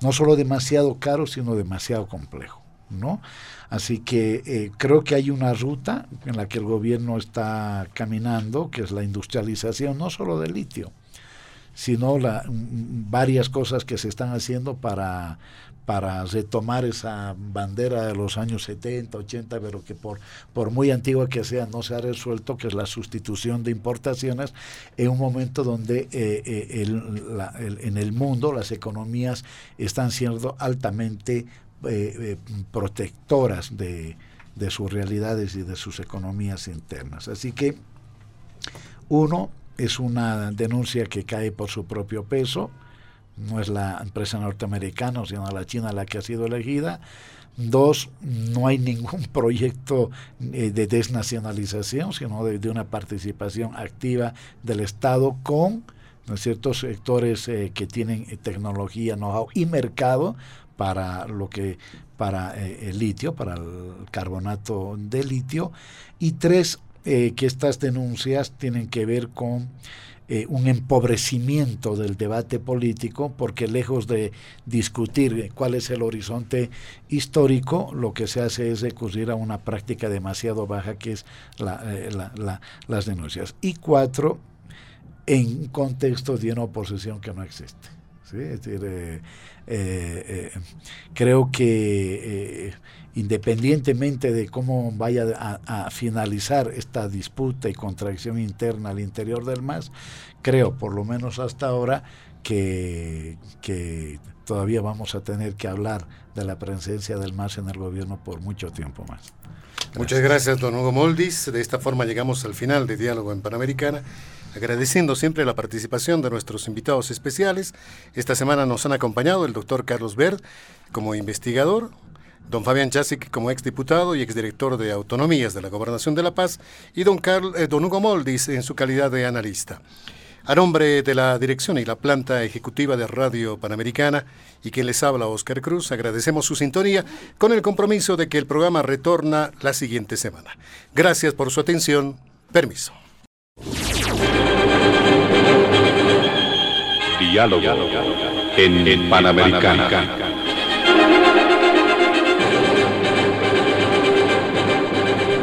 no solo demasiado caro, sino demasiado complejo. ¿no? Así que creo que hay una ruta en la que el gobierno está caminando, que es la industrialización no solo del litio, sino la, varias cosas que se están haciendo para para retomar esa bandera de los años 70, 80, pero que por, por muy antigua que sea no se ha resuelto, que es la sustitución de importaciones en un momento donde eh, eh, en el mundo las economías están siendo altamente eh, protectoras de, de sus realidades y de sus economías internas. Así que uno es una denuncia que cae por su propio peso, no es la empresa norteamericana, sino la China la que ha sido elegida. Dos, no hay ningún <laughs> proyecto eh, de desnacionalización, sino de, una participación activa del Estado con ciertos sectores eh, que tienen eh, tecnología, know-how y mercado para lo que para el litio, para el carbonato de litio. Y tres, que estas denuncias tienen que ver con eh, un empobrecimiento del debate político, porque lejos de discutir cuál es el horizonte histórico, lo que se hace es recurrir a una práctica demasiado baja que es eh, las denuncias. Y cuatro, en contexto de una oposición que no existe. Es decir, eh, creo que independientemente de cómo vaya a, finalizar esta disputa y contradicción interna al interior del MAS, creo, por lo menos hasta ahora, que, todavía vamos a tener que hablar de la presencia del MAS en el gobierno por mucho tiempo más. Muchas gracias, don Hugo Moldis. De esta forma llegamos al final de Diálogo en Panamericana, agradeciendo siempre la participación de nuestros invitados especiales. Esta semana nos han acompañado el doctor Carlos Verd como investigador, don Fabián Chasic como exdiputado y exdirector de Autonomías de la Gobernación de La Paz, y don, eh, don Hugo Moldis en su calidad de analista. A nombre de la dirección y la planta ejecutiva de Radio Panamericana y quien les habla Oscar Cruz, agradecemos su sintonía con el compromiso de que el programa retorna la siguiente semana. Gracias por su atención. Permiso. Diálogo en Panamericana.